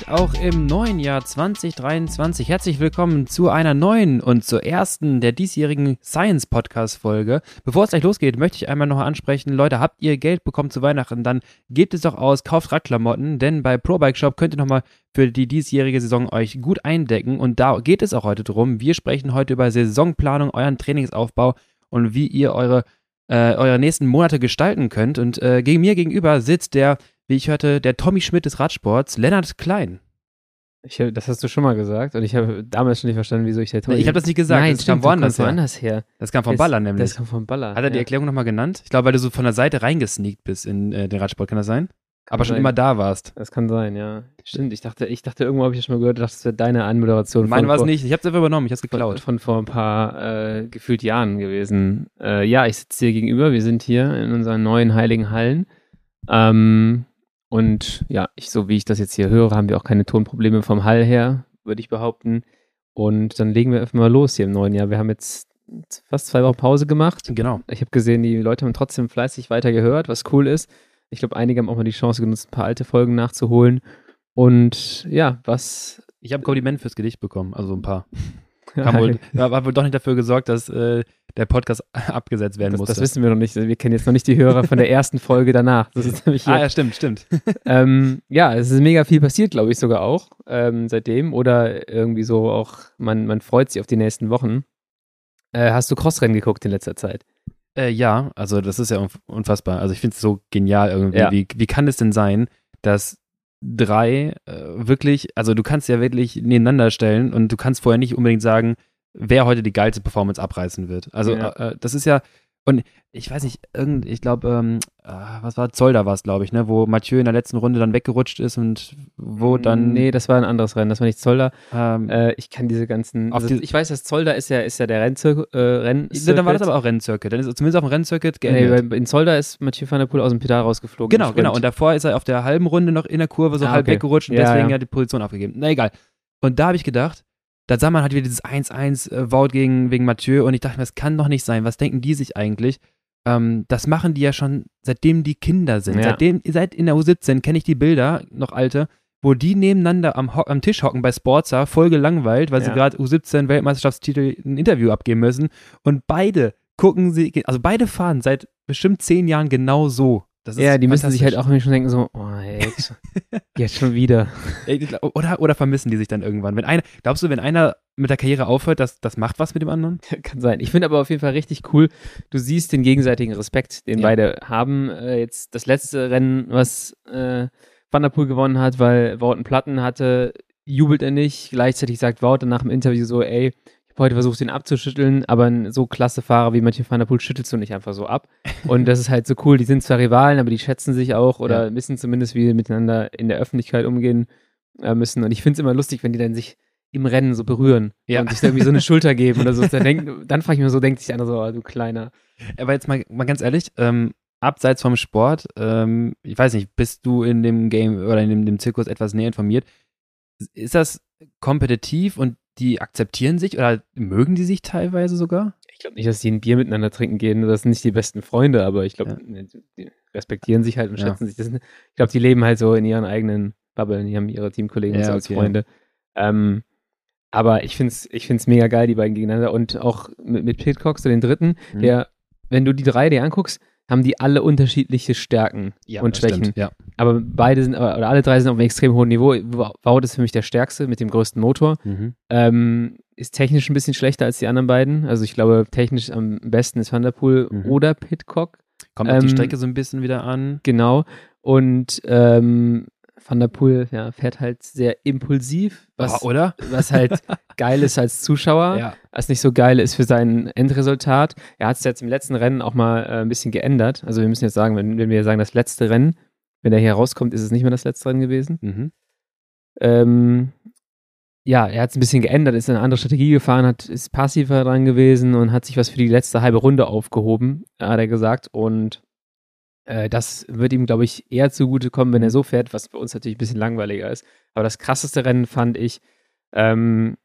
damit auch im neuen Jahr 2023 herzlich willkommen zu einer neuen und zur ersten der diesjährigen Science Podcast Folge. Bevor es gleich losgeht, möchte ich einmal noch ansprechen, Leute, habt ihr Geld bekommen zu Weihnachten, dann gebt es doch aus, kauft Radklamotten, denn bei Pro Bike Shop könnt ihr nochmal für die diesjährige Saison euch gut eindecken und da geht es auch heute drum. Wir sprechen heute über Saisonplanung, euren Trainingsaufbau und wie ihr eure äh, eure nächsten Monate gestalten könnt. Und äh, gegen mir gegenüber sitzt der wie ich hörte, der Tommy Schmidt des Radsports, Lennart Klein. Ich, das hast du schon mal gesagt und ich habe damals schon nicht verstanden, wieso ich der Tommy. Ich habe das nicht gesagt, Nein, das stimmt, kam woanders, woanders her. Das kam vom Baller nämlich. Das kam vom Baller. Hat er die Erklärung nochmal genannt? Ich glaube, weil du so von der Seite reingesneakt bist in äh, den Radsport, kann das sein? Kann Aber schon immer da warst. Das kann sein, ja. Stimmt, ich dachte, ich dachte irgendwo habe ich das schon mal gehört, das wäre deine Anmoderation. Meine war es nicht, ich habe es einfach übernommen, ich habe es geklaut. Von, von, vor ein paar äh, gefühlt Jahren gewesen. Äh, ja, ich sitze hier gegenüber, wir sind hier in unseren neuen heiligen Hallen. Ähm, und ja, ich, so wie ich das jetzt hier höre, haben wir auch keine Tonprobleme vom Hall her, würde ich behaupten. Und dann legen wir einfach mal los hier im neuen Jahr. Wir haben jetzt fast zwei Wochen Pause gemacht. Genau. Ich habe gesehen, die Leute haben trotzdem fleißig weiter gehört, was cool ist. Ich glaube, einige haben auch mal die Chance genutzt, ein paar alte Folgen nachzuholen. Und ja, was. Ich habe Kompliment fürs Gedicht bekommen, also ein paar. Haben wohl, hat wohl doch nicht dafür gesorgt, dass äh, der Podcast abgesetzt werden musste. Das wissen wir noch nicht. Wir kennen jetzt noch nicht die Hörer von der ersten Folge danach. Das ist nämlich ah, ja, stimmt, stimmt. ähm, ja, es ist mega viel passiert, glaube ich, sogar auch ähm, seitdem. Oder irgendwie so auch, man, man freut sich auf die nächsten Wochen. Äh, hast du Crossrennen geguckt in letzter Zeit? Äh, ja, also das ist ja unfassbar. Also ich finde es so genial irgendwie. Ja. Wie, wie kann es denn sein, dass drei äh, wirklich, also du kannst ja wirklich nebeneinander stellen und du kannst vorher nicht unbedingt sagen, wer heute die geilste Performance abreißen wird. Also ja. äh, das ist ja, und ich weiß nicht, irgend, ich glaube, ähm, äh, was war Zolder war es, glaube ich, ne, wo Mathieu in der letzten Runde dann weggerutscht ist und wo dann. Nee, das war ein anderes Rennen, das war nicht Zolder. Ähm, äh, ich kann diese ganzen. Also die, ich weiß, dass Zolder ist ja, ist ja der Renncircuit. Äh, dann war das aber auch Renncircuit. Dann ist zumindest auf dem Renncircuit geendet. Nee, in Zolder ist Mathieu van der Poel aus dem Pedal rausgeflogen. Genau, genau. Und davor ist er auf der halben Runde noch in der Kurve so ah, halb okay. weggerutscht und ja, deswegen ja. hat die Position aufgegeben. Na egal. Und da habe ich gedacht, da sah man halt wieder dieses 1-1 äh, gegen, wegen Mathieu und ich dachte mir, das kann doch nicht sein. Was denken die sich eigentlich? Ähm, das machen die ja schon seitdem die Kinder sind. Ja. Seitdem, seit in der U17 kenne ich die Bilder, noch alte, wo die nebeneinander am, am Tisch hocken bei Sportsa, voll gelangweilt, weil ja. sie gerade U17 Weltmeisterschaftstitel ein Interview abgeben müssen. Und beide gucken sie, also beide fahren seit bestimmt zehn Jahren genau so ja, die müssen sich halt auch schon denken, so, oh, ey, jetzt schon wieder. oder, oder vermissen die sich dann irgendwann? Wenn einer, glaubst du, wenn einer mit der Karriere aufhört, das, das macht was mit dem anderen? Kann sein. Ich finde aber auf jeden Fall richtig cool, du siehst den gegenseitigen Respekt, den ja. beide haben. Äh, jetzt das letzte Rennen, was äh, Van der Poel gewonnen hat, weil Wout einen Platten hatte, jubelt er nicht. Gleichzeitig sagt Wout dann nach dem Interview so, ey, heute versucht, ihn abzuschütteln, aber ein so klasse Fahrer wie Mathieu van der Poel schüttelst du nicht einfach so ab. Und das ist halt so cool. Die sind zwar Rivalen, aber die schätzen sich auch oder ja. wissen zumindest, wie sie miteinander in der Öffentlichkeit umgehen äh, müssen. Und ich finde es immer lustig, wenn die dann sich im Rennen so berühren ja. und sich irgendwie so eine Schulter geben oder so. Dann, dann frage ich mir so, denkt sich einer so, oh, du Kleiner. Aber jetzt mal, mal ganz ehrlich, ähm, abseits vom Sport, ähm, ich weiß nicht, bist du in dem Game oder in dem, dem Zirkus etwas näher informiert? Ist das kompetitiv und die akzeptieren sich oder mögen die sich teilweise sogar? Ich glaube nicht, dass die ein Bier miteinander trinken gehen. Das sind nicht die besten Freunde, aber ich glaube, ja. die respektieren sich halt und schätzen ja. sich. Sind, ich glaube, die leben halt so in ihren eigenen Bubblen. Die haben ihre Teamkollegen ja, so als okay. Freunde. Ähm, aber ich finde es ich find's mega geil, die beiden gegeneinander. Und auch mit, mit Pitcock, so den dritten, mhm. der, wenn du die drei dir anguckst, haben die alle unterschiedliche Stärken ja, und Schwächen. Stimmt, ja. Aber beide sind, oder alle drei sind auf einem extrem hohen Niveau. Wout ist für mich der stärkste mit dem größten Motor. Mhm. Ähm, ist technisch ein bisschen schlechter als die anderen beiden. Also ich glaube, technisch am besten ist Van der Poel mhm. oder Pitcock. Kommt ähm, auf die Strecke so ein bisschen wieder an. Genau. Und ähm, Van der Poel ja, fährt halt sehr impulsiv, was, oh, oder? was halt geil ist als Zuschauer, ja. was nicht so geil ist für sein Endresultat. Er hat es jetzt im letzten Rennen auch mal äh, ein bisschen geändert. Also wir müssen jetzt sagen, wenn, wenn wir sagen, das letzte Rennen, wenn er hier rauskommt, ist es nicht mehr das letzte Rennen gewesen. Mhm. Ähm, ja, er hat es ein bisschen geändert, ist eine andere Strategie gefahren, hat, ist passiver dran gewesen und hat sich was für die letzte halbe Runde aufgehoben, hat er gesagt. Und das wird ihm, glaube ich, eher zugutekommen, wenn er mhm. so fährt, was bei uns natürlich ein bisschen langweiliger ist. Aber das krasseste Rennen fand ich, ähm,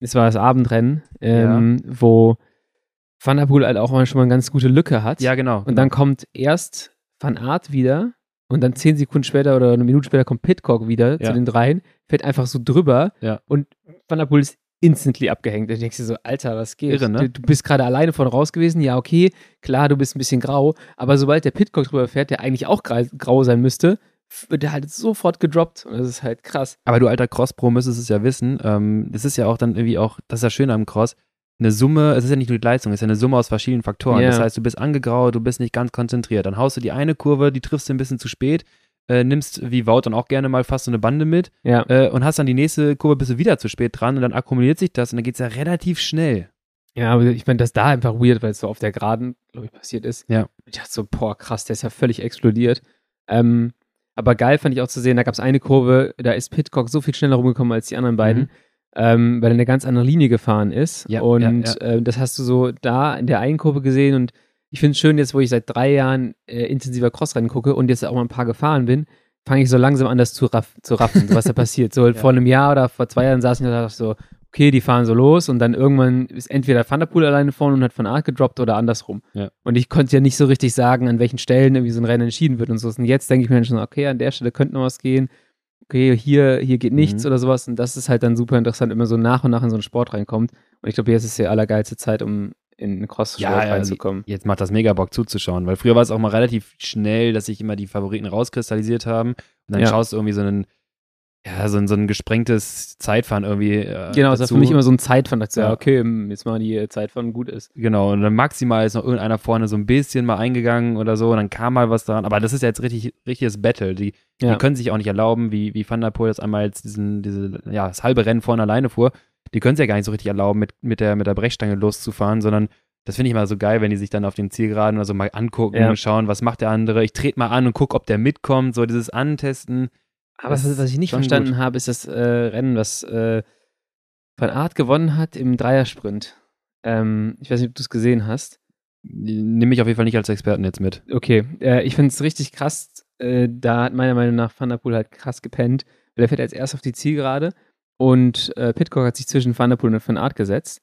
es war das Abendrennen, ähm, ja. wo Van der Poel halt auch mal schon mal eine ganz gute Lücke hat. Ja, genau. Und dann kommt erst Van Aert wieder und dann zehn Sekunden später oder eine Minute später kommt Pitcock wieder ja. zu den dreien, fährt einfach so drüber ja. und Van der Poel ist instantly abgehängt. Da denkst du so, Alter, was geht? Irre, ne? du, du, bist gerade alleine von raus gewesen. Ja, okay, klar, du bist ein bisschen grau, aber sobald der Pitcock drüber fährt, der eigentlich auch grau sein müsste, wird der halt sofort gedroppt und das ist halt krass. Aber du alter Cross-Pro müsstest es ja wissen. Ähm, das ist ja auch dann irgendwie auch, das ist ja schön am Cross, eine Summe, es ist ja nicht nur die Leistung, es ist ja eine Summe aus verschiedenen Faktoren. Yeah. Das heißt, du bist angegraut, du bist nicht ganz konzentriert. Dann haust du die eine Kurve, die triffst du ein bisschen zu spät, äh, nimmst wie Wout dann auch gerne mal fast so eine Bande mit ja. äh, und hast dann die nächste Kurve, bist du wieder zu spät dran und dann akkumuliert sich das und dann geht es ja relativ schnell. Ja, aber ich meine, das da einfach weird, weil es so auf der Geraden, glaube ich, passiert ist. Ja. Ich dachte so, boah, krass, der ist ja völlig explodiert. Ähm, aber geil fand ich auch zu sehen, da gab es eine Kurve, da ist Pitcock so viel schneller rumgekommen als die anderen beiden. Mhm ähm, weil er eine ganz andere Linie gefahren ist. Ja, und ja, ja. Äh, das hast du so da in der einen Kurve gesehen und ich finde es schön, jetzt wo ich seit drei Jahren äh, intensiver Crossrennen gucke und jetzt auch mal ein paar gefahren bin, fange ich so langsam an, das zu, raff zu raffen, was da passiert. So vor einem Jahr oder vor zwei Jahren saß ich da so, okay, die fahren so los und dann irgendwann ist entweder Van der Poel alleine vorne und hat von Art gedroppt oder andersrum. Ja. Und ich konnte ja nicht so richtig sagen, an welchen Stellen irgendwie so ein Rennen entschieden wird und so. Und jetzt denke ich mir schon, okay, an der Stelle könnte noch was gehen okay, hier, hier geht nichts mhm. oder sowas. Und das ist halt dann super interessant, immer so nach und nach in so einen Sport reinkommt. Und ich glaube, jetzt ist die allergeilste Zeit, um in einen Cross-Sport ja, reinzukommen. Jetzt macht das mega Bock zuzuschauen, weil früher war es auch mal relativ schnell, dass sich immer die Favoriten rauskristallisiert haben. Und dann ja. schaust du irgendwie so einen, ja, so ein, so ein gesprengtes Zeitfahren irgendwie. Äh, genau, das war für mich immer so ein Zeitfahren. Da dachte ja, okay, hm, jetzt mal die Zeitfahren gut ist. Genau, und dann maximal ist noch irgendeiner vorne so ein bisschen mal eingegangen oder so und dann kam mal was dran. Aber das ist ja jetzt richtig, richtiges Battle. Die, ja. die können sich auch nicht erlauben, wie, wie Van der Poel das einmal jetzt diesen, diese, ja, das halbe Rennen vorne alleine fuhr. Die können es ja gar nicht so richtig erlauben, mit, mit, der, mit der Brechstange loszufahren, sondern das finde ich immer so geil, wenn die sich dann auf den Zielgeraden oder so mal angucken ja. und schauen, was macht der andere. Ich trete mal an und gucke, ob der mitkommt. So dieses Antesten. Aber was, was ich nicht verstanden gut. habe, ist das äh, Rennen, was äh, Van Art gewonnen hat im Dreiersprint. Ähm, ich weiß nicht, ob du es gesehen hast. Nimm mich auf jeden Fall nicht als Experten jetzt mit. Okay, äh, ich finde es richtig krass. Äh, da hat meiner Meinung nach Van der Poel halt krass gepennt. Weil der fährt als erst auf die Zielgerade und äh, Pitcock hat sich zwischen Van der Poel und Van Art gesetzt.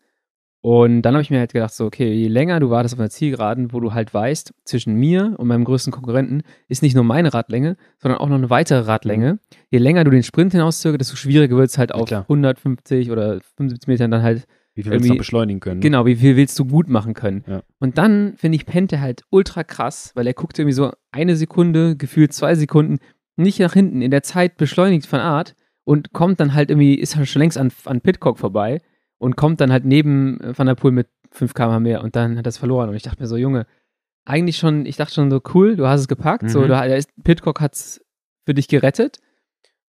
Und dann habe ich mir halt gedacht, so, okay, je länger du wartest auf einer Zielgeraden, wo du halt weißt, zwischen mir und meinem größten Konkurrenten ist nicht nur meine Radlänge, sondern auch noch eine weitere Radlänge. Mhm. Je länger du den Sprint hinauszögerst, desto schwieriger wird es halt auf ja, 150 oder 75 Metern dann halt. Wie viel willst du noch beschleunigen können? Genau, wie viel willst du gut machen können? Ja. Und dann finde ich Pente halt ultra krass, weil er guckt irgendwie so eine Sekunde, gefühlt zwei Sekunden nicht nach hinten in der Zeit beschleunigt von Art und kommt dann halt irgendwie, ist halt schon längst an, an Pitcock vorbei und kommt dann halt neben äh, Van der Poel mit 5 km mehr und dann hat er es verloren. Und ich dachte mir so, Junge, eigentlich schon, ich dachte schon so, cool, du hast es gepackt. Mhm. So, da ist, Pitcock hat es für dich gerettet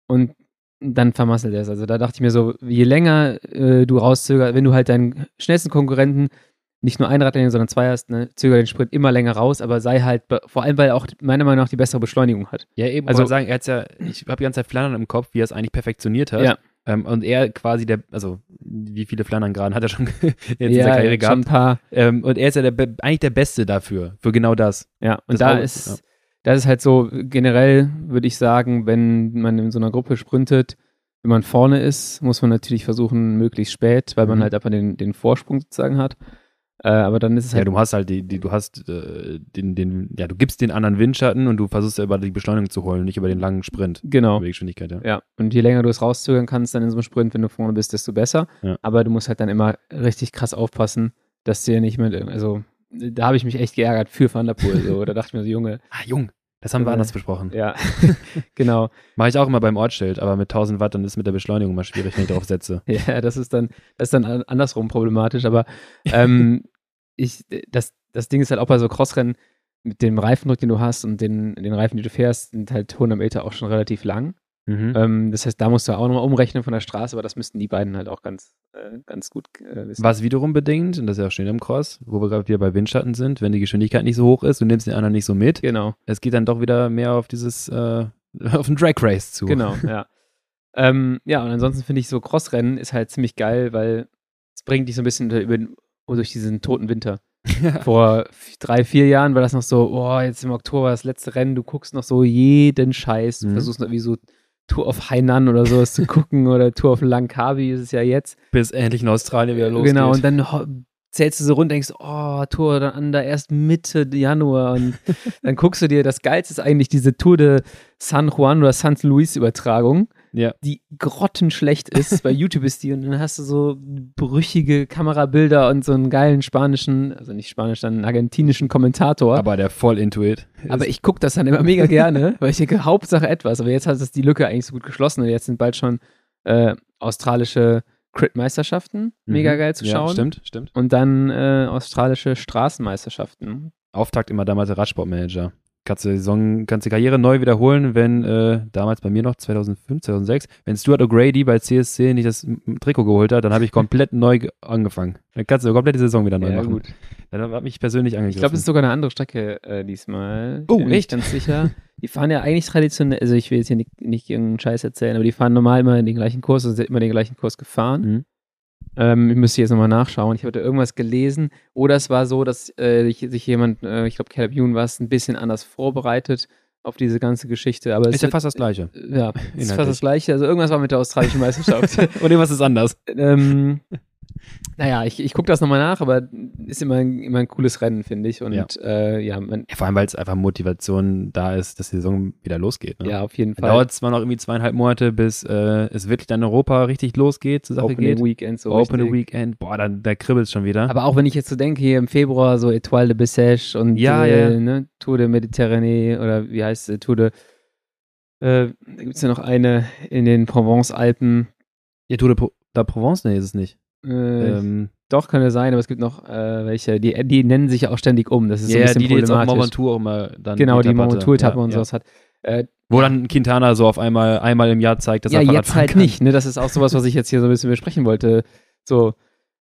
und dann vermasselt er es. Also da dachte ich mir so, je länger äh, du rauszögerst, wenn du halt deinen schnellsten Konkurrenten nicht nur ein Radlänge, sondern zwei hast, ne, zöger den Sprint immer länger raus, aber sei halt, vor allem, weil er auch meiner Meinung nach die bessere Beschleunigung hat. Ja, eben, also sagen, er hat ja, ich habe die ganze Zeit Flandern im Kopf, wie er es eigentlich perfektioniert hat. Ja. Ähm, und er quasi der, also wie viele Flandern gerade hat er schon jetzt ja, in der Karriere gehabt. Schon ein paar. Ähm, und er ist ja der, eigentlich der Beste dafür, für genau das. Ja, und das da ist, ja. das ist halt so, generell würde ich sagen, wenn man in so einer Gruppe sprintet, wenn man vorne ist, muss man natürlich versuchen, möglichst spät, weil man mhm. halt einfach den, den Vorsprung sozusagen hat. Äh, aber dann ist es halt. Ja, du hast halt die, die du hast äh, den, den, ja, du gibst den anderen Windschatten und du versuchst ja über die Beschleunigung zu holen, nicht über den langen Sprint. Genau. Über Geschwindigkeit, ja. Ja, und je länger du es rauszögern kannst, dann in so einem Sprint, wenn du vorne bist, desto besser. Ja. Aber du musst halt dann immer richtig krass aufpassen, dass dir nicht mehr, also da habe ich mich echt geärgert für Van der Poel. So. Da dachte ich mir so, Junge. Ah, Jung. Das haben wir anders besprochen. Ja, genau. Mache ich auch immer beim Ortsschild, aber mit 1000 Watt, dann ist mit der Beschleunigung mal schwierig, wenn ich drauf setze. ja, das ist dann, das ist dann andersrum problematisch, aber ähm, ich, das, das Ding ist halt auch bei so Crossrennen mit dem Reifendruck, den du hast und den, den Reifen, die du fährst, sind halt 100 Meter auch schon relativ lang. Mhm. Ähm, das heißt, da musst du auch nochmal umrechnen von der Straße, aber das müssten die beiden halt auch ganz, äh, ganz gut äh, wissen. Was wiederum bedingt, und das ist ja auch schön im Cross, wo wir gerade wieder bei Windschatten sind, wenn die Geschwindigkeit nicht so hoch ist, du nimmst den anderen nicht so mit. Genau. Es geht dann doch wieder mehr auf dieses, äh, auf ein Drag Race zu. Genau, ja. ähm, ja, und ansonsten finde ich so Crossrennen ist halt ziemlich geil, weil es bringt dich so ein bisschen über, durch diesen toten Winter. Vor drei, vier Jahren war das noch so, oh, jetzt im Oktober das letzte Rennen, du guckst noch so jeden Scheiß, du mhm. versuchst noch wie so Tour of Hainan oder sowas zu gucken oder Tour of Langkawi ist es ja jetzt. Bis endlich in Australien wieder losgeht. Genau, und dann zählst du so runter, denkst, oh, Tour dann Under erst Mitte Januar und dann guckst du dir, das Geilste ist eigentlich diese Tour de San Juan oder San Luis Übertragung, ja. die grottenschlecht ist. Bei YouTube ist die und dann hast du so brüchige Kamerabilder und so einen geilen spanischen, also nicht spanisch, dann einen argentinischen Kommentator. Aber der voll Intuit. Aber ich gucke das dann immer mega gerne, weil ich denke, Hauptsache etwas. Aber jetzt hat es die Lücke eigentlich so gut geschlossen und jetzt sind bald schon äh, australische Crit-Meisterschaften, mega Mhm. geil zu Ja, schauen. stimmt, stimmt. Und dann äh, australische Straßenmeisterschaften. Auftakt immer damals der Radsportmanager. Kannst du die Saison, die Karriere neu wiederholen, wenn äh, damals bei mir noch 2005, 2006, wenn Stuart O'Grady bei CSC nicht das Trikot geholt hat, dann habe ich komplett neu ge- angefangen. Dann kannst du komplett die Saison wieder neu Ja, machen. gut. Dann hat mich persönlich angegriffen. Ich glaube, es ist sogar eine andere Strecke äh, diesmal. Oh, echt? nicht ganz sicher. Die fahren ja eigentlich traditionell, also ich will jetzt hier nicht, nicht irgendeinen Scheiß erzählen, aber die fahren normal immer den gleichen Kurs, also sind immer den gleichen Kurs gefahren. Mhm. Ähm, ich müsste jetzt nochmal nachschauen. Ich hatte irgendwas gelesen. Oder es war so, dass äh, sich jemand, äh, ich glaube, Caleb Youn war es, ein bisschen anders vorbereitet auf diese ganze Geschichte. Aber es ist ja fast das Gleiche. ja, ist Inhaltlich. fast das Gleiche. Also irgendwas war mit der australischen Meisterschaft. Und irgendwas ist anders. ähm, naja, ich, ich gucke das nochmal nach, aber ist immer, ein- immer ein cooles Rennen, finde ich. Und Ja. äh, ja, man, vor allem, weil es einfach Motivation da ist, dass die Saison wieder losgeht. Ne? ja, auf jeden Fall. dauert zwar noch irgendwie zweieinhalb Monate, bis äh, es wirklich dann in Europa richtig losgeht, zur Sache Opening geht. Weekend so Open richtig. Weekend, boah, dann, da kribbelt es schon wieder. Aber auch wenn ich jetzt so denke, hier im Februar so Etoile de Bessèges und Ja, äh, ja. Ne, Tour de Méditerranée oder wie heißt es, Tour de äh, da gibt es ja noch eine in den Provence-Alpen. ja, Tour de da Provence, nee, ist es nicht. Äh, Ähm, Doch, kann ja sein, aber es gibt noch äh, welche, die, die nennen sich ja auch ständig um. Das ist so ja, ein bisschen die, die jetzt problematisch. Ventoux auch immer dann genau, die Etappe Mont hatte. Ventoux-Etappe ja, und ja. sowas hat. Äh, Wo dann Quintana so auf einmal einmal im Jahr zeigt, dass ja, er Fahrrad jetzt halt kann. nicht. Ne? Das ist auch sowas, was ich jetzt hier so ein bisschen besprechen wollte. So,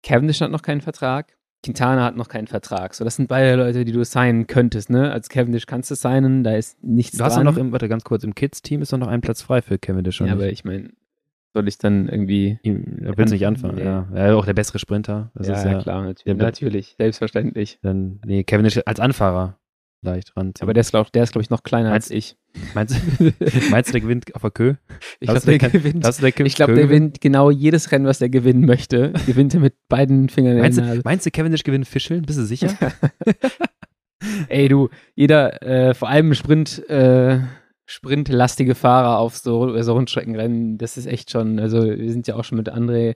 Cavendish hat noch keinen Vertrag. Quintana hat noch keinen Vertrag. So, das sind beide Leute, die du signen könntest, ne? Als Cavendish kannst du signen, da ist nichts Du hast dran. noch, im, warte ganz kurz, im Kids-Team ist noch ein Platz frei für Cavendish ja, aber ich meine, soll ich dann irgendwie. er will nicht anfangen, Nee. ja. Ist auch der bessere Sprinter. Das ja, ist ja, klar, natürlich, der- natürlich, selbstverständlich. Dann, nee, Cavendish als Anfahrer leicht ran. Aber der ist, glaube der ist, glaub ich, noch kleiner Meinst- als ich. meinst, meinst du, der gewinnt auf der Kö? Ich glaube, du, der der gewinnt. Du, der Ich glaube, Kö der gewinnt? genau jedes Rennen, was der gewinnen möchte. Gewinnt er mit beiden Fingern in Meinst der du, Nase. meinst du, Cavendish gewinnt Fischeln? Bist du sicher? Ey, du, jeder, äh, vor allem Sprint, äh, sprintlastige Fahrer auf so, so Rundstreckenrennen, das ist echt schon, also wir sind ja auch schon mit André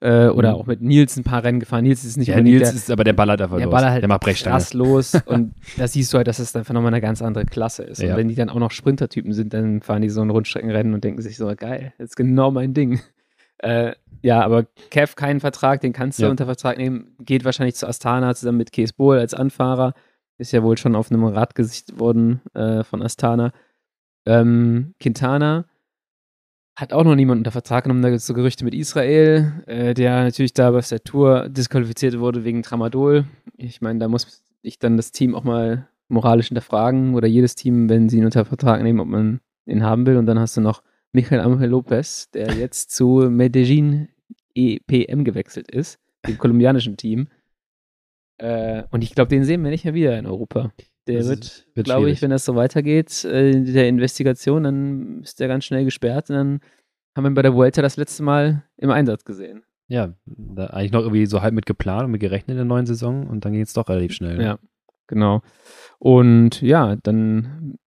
äh, oder Mhm. auch mit Nils ein paar Rennen gefahren. Nils ist nicht ja, Nils der, ist aber der ballert einfach der los. Baller halt der macht Brechstange. krass los und da siehst du halt, dass es einfach nochmal eine ganz andere Klasse ist. Ja. Und wenn die dann auch noch Sprintertypen sind, dann fahren die so ein Rundstreckenrennen und denken sich so, geil, das ist genau mein Ding. Äh, ja, aber Kev keinen Vertrag, den kannst du Ja. unter Vertrag nehmen, geht wahrscheinlich zu Astana zusammen mit Kees Bohl als Anfahrer. Ist ja wohl schon auf einem Rad gesichtet worden äh, von Astana. Ähm, Quintana hat auch noch niemand unter Vertrag genommen. Da gibt es so Gerüchte mit Israel, äh, der natürlich da aus der Tour disqualifiziert wurde wegen Tramadol. Ich meine, da muss ich dann das Team auch mal moralisch hinterfragen oder jedes Team, wenn sie ihn unter Vertrag nehmen, ob man ihn haben will. Und dann hast du noch Michael Angel Lopez, der jetzt zu Medellin EPM gewechselt ist, dem kolumbianischen Team. Äh, und ich glaube, den sehen wir nicht mehr wieder in Europa. Der Das wird, wird glaube ich, wenn das so weitergeht, äh, in der Investigation, dann ist der ganz schnell gesperrt und dann haben wir ihn bei der Vuelta das letzte Mal im Einsatz gesehen. Ja, eigentlich noch irgendwie so halb mit geplant und mit gerechnet in der neuen Saison und dann ging es doch relativ schnell. Ja, genau. Und ja, dann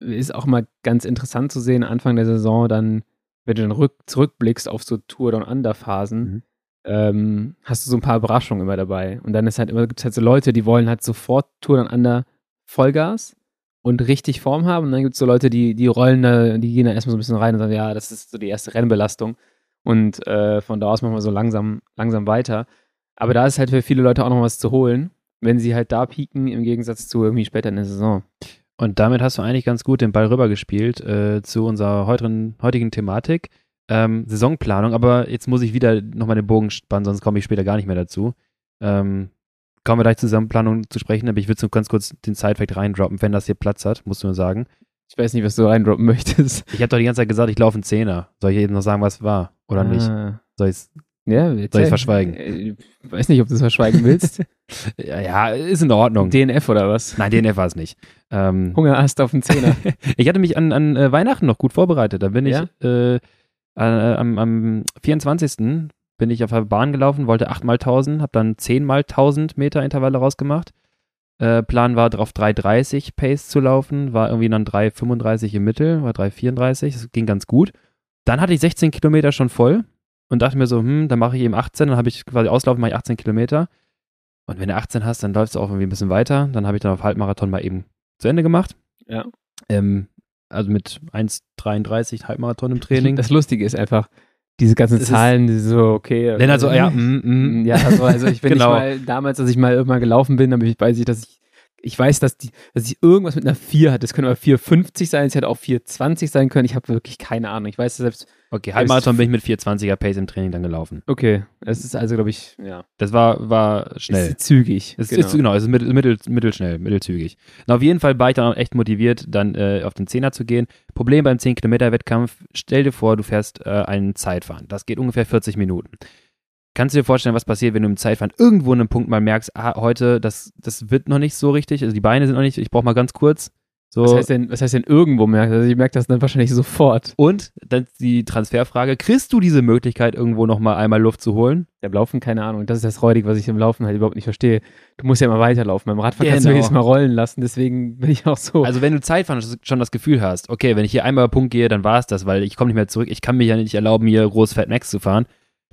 ist auch mal ganz interessant zu sehen, Anfang der Saison, dann, wenn du dann rück, zurückblickst auf so Tour Down Under Phasen, Mhm. ähm, hast du so ein paar Überraschungen immer dabei. Und dann ist halt immer, gibt es halt so Leute, die wollen halt sofort Tour Down Under Vollgas und richtig Form haben. Und dann gibt es so Leute, die, die rollen da, die gehen da erstmal so ein bisschen rein und sagen, ja, das ist so die erste Rennbelastung. Und äh, von da aus machen wir so langsam, langsam weiter. Aber da ist halt für viele Leute auch noch was zu holen, wenn sie halt da pieken, im Gegensatz zu irgendwie später in der Saison. Und damit hast du eigentlich ganz gut den Ball rübergespielt äh, zu unserer heutigen, heutigen Thematik. Ähm, Saisonplanung, aber jetzt muss ich wieder nochmal den Bogen spannen, sonst komme ich später gar nicht mehr dazu. Ähm, kommen wir gleich zur Saisonplanung zu sprechen, aber ich würde so ganz kurz den Sidefact reindroppen, wenn das hier Platz hat, musst du nur sagen. Ich weiß nicht, was du reindroppen möchtest. Ich habe doch die ganze Zeit gesagt, ich laufe einen Zehner. Soll ich eben noch sagen, was war? Oder nicht? Ah. Soll ich's? Ja, Soll ich's verschweigen? Ich weiß nicht, ob du es verschweigen willst. Ja, ja, ist in Ordnung. DNF oder was? Nein, DNF war es nicht. Ähm, Hunger hast auf den Zehner. ich hatte mich an, an äh, Weihnachten noch gut vorbereitet. Da bin ich Ja? äh, äh, am, am 24. bin ich auf der Bahn gelaufen, wollte 8 mal 1000, habe dann 10 mal 1000 Meter Intervalle rausgemacht. Äh, Plan war, auf 3,30 Pace zu laufen, war irgendwie dann 3,35 im Mittel, war 3,34, das ging ganz gut. Dann hatte ich 16 Kilometer schon voll und dachte mir so, hm, dann mache ich eben 18, dann habe ich quasi auslaufen, mache ich 18 Kilometer. Und wenn du 18 hast, dann läufst du auch irgendwie ein bisschen weiter. Dann habe ich dann auf Halbmarathon mal eben zu Ende gemacht. Ja. Ähm, also mit 1,33 Halbmarathon im Training. Das Lustige ist einfach, diese ganzen Zahlen, die so, okay. Denn also, äh, ja, mm, mm. Ja, also, also ich bin Genau. nicht mal, damals, als ich mal irgendwann gelaufen bin, dann weiß ich, dass ich, ich weiß, dass, die, dass ich irgendwas mit einer 4 hatte. Das könnte aber 4,50 sein, es hätte auch 4,20 sein können. Ich habe wirklich keine Ahnung. Ich weiß selbst, Okay, Halbmarathon bin ich mit 4,20er Pace im Training dann gelaufen. okay, es ist also, glaube ich, ja, Das war, war schnell. ist zügig. Es ist genau, es ist mittel, mittel, mittelschnell, mittelzügig. Na, auf jeden Fall war ich dann auch echt motiviert, dann äh, auf den Zehner zu gehen. Problem beim 10-Kilometer-Wettkampf, stell dir vor, du fährst äh, einen Zeitfahren. Das geht ungefähr 40 Minuten. Kannst du dir vorstellen, was passiert, wenn du im Zeitfahren irgendwo an einem Punkt mal merkst, ah, heute, das, das wird noch nicht so richtig, also die Beine sind noch nicht, ich brauche mal ganz kurz. So. Was heißt denn, was heißt denn irgendwo merkt? Also ich merke das dann wahrscheinlich sofort. Und dann die Transferfrage, kriegst du diese Möglichkeit, irgendwo nochmal einmal Luft zu holen? Beim Laufen, keine Ahnung. Das ist das Räudig, was ich im Laufen halt überhaupt nicht verstehe. Du musst ja immer weiterlaufen. Beim Radfahren kannst du Genau. jedes Mal rollen lassen. Deswegen bin ich auch so. Also wenn du Zeitfahren schon das Gefühl hast, okay, wenn ich hier einmal Punkt gehe, dann war es das, weil ich komme nicht mehr zurück, ich kann mir ja nicht erlauben, hier groß Fat Max zu fahren,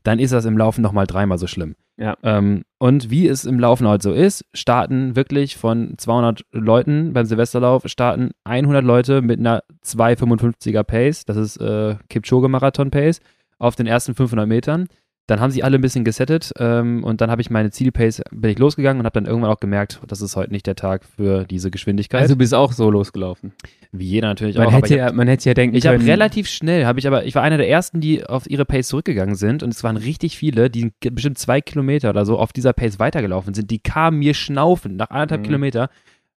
dann ist das im Laufen nochmal dreimal so schlimm. Ja. Ähm, und wie es im Laufen halt so ist, starten wirklich von 200 Leuten beim Silvesterlauf, starten 100 Leute mit einer 2,55er Pace, das ist äh, Kipchoge-Marathon-Pace, auf den ersten 500 Metern. Dann haben sie alle ein bisschen gesettet ähm, und dann habe ich meine Zielpace, bin ich losgegangen und habe dann irgendwann auch gemerkt, das ist heute nicht der Tag für diese Geschwindigkeit. also du bist auch so losgelaufen. Wie jeder natürlich Man auch. aber hätte, ich hab- ja, man hätte ja denken ich habe können. relativ schnell, habe ich aber, ich war einer der ersten, die auf ihre Pace zurückgegangen sind und es waren richtig viele, die bestimmt zwei Kilometer oder so auf dieser Pace weitergelaufen sind. Die kamen mir schnaufend nach anderthalb Mhm. Kilometer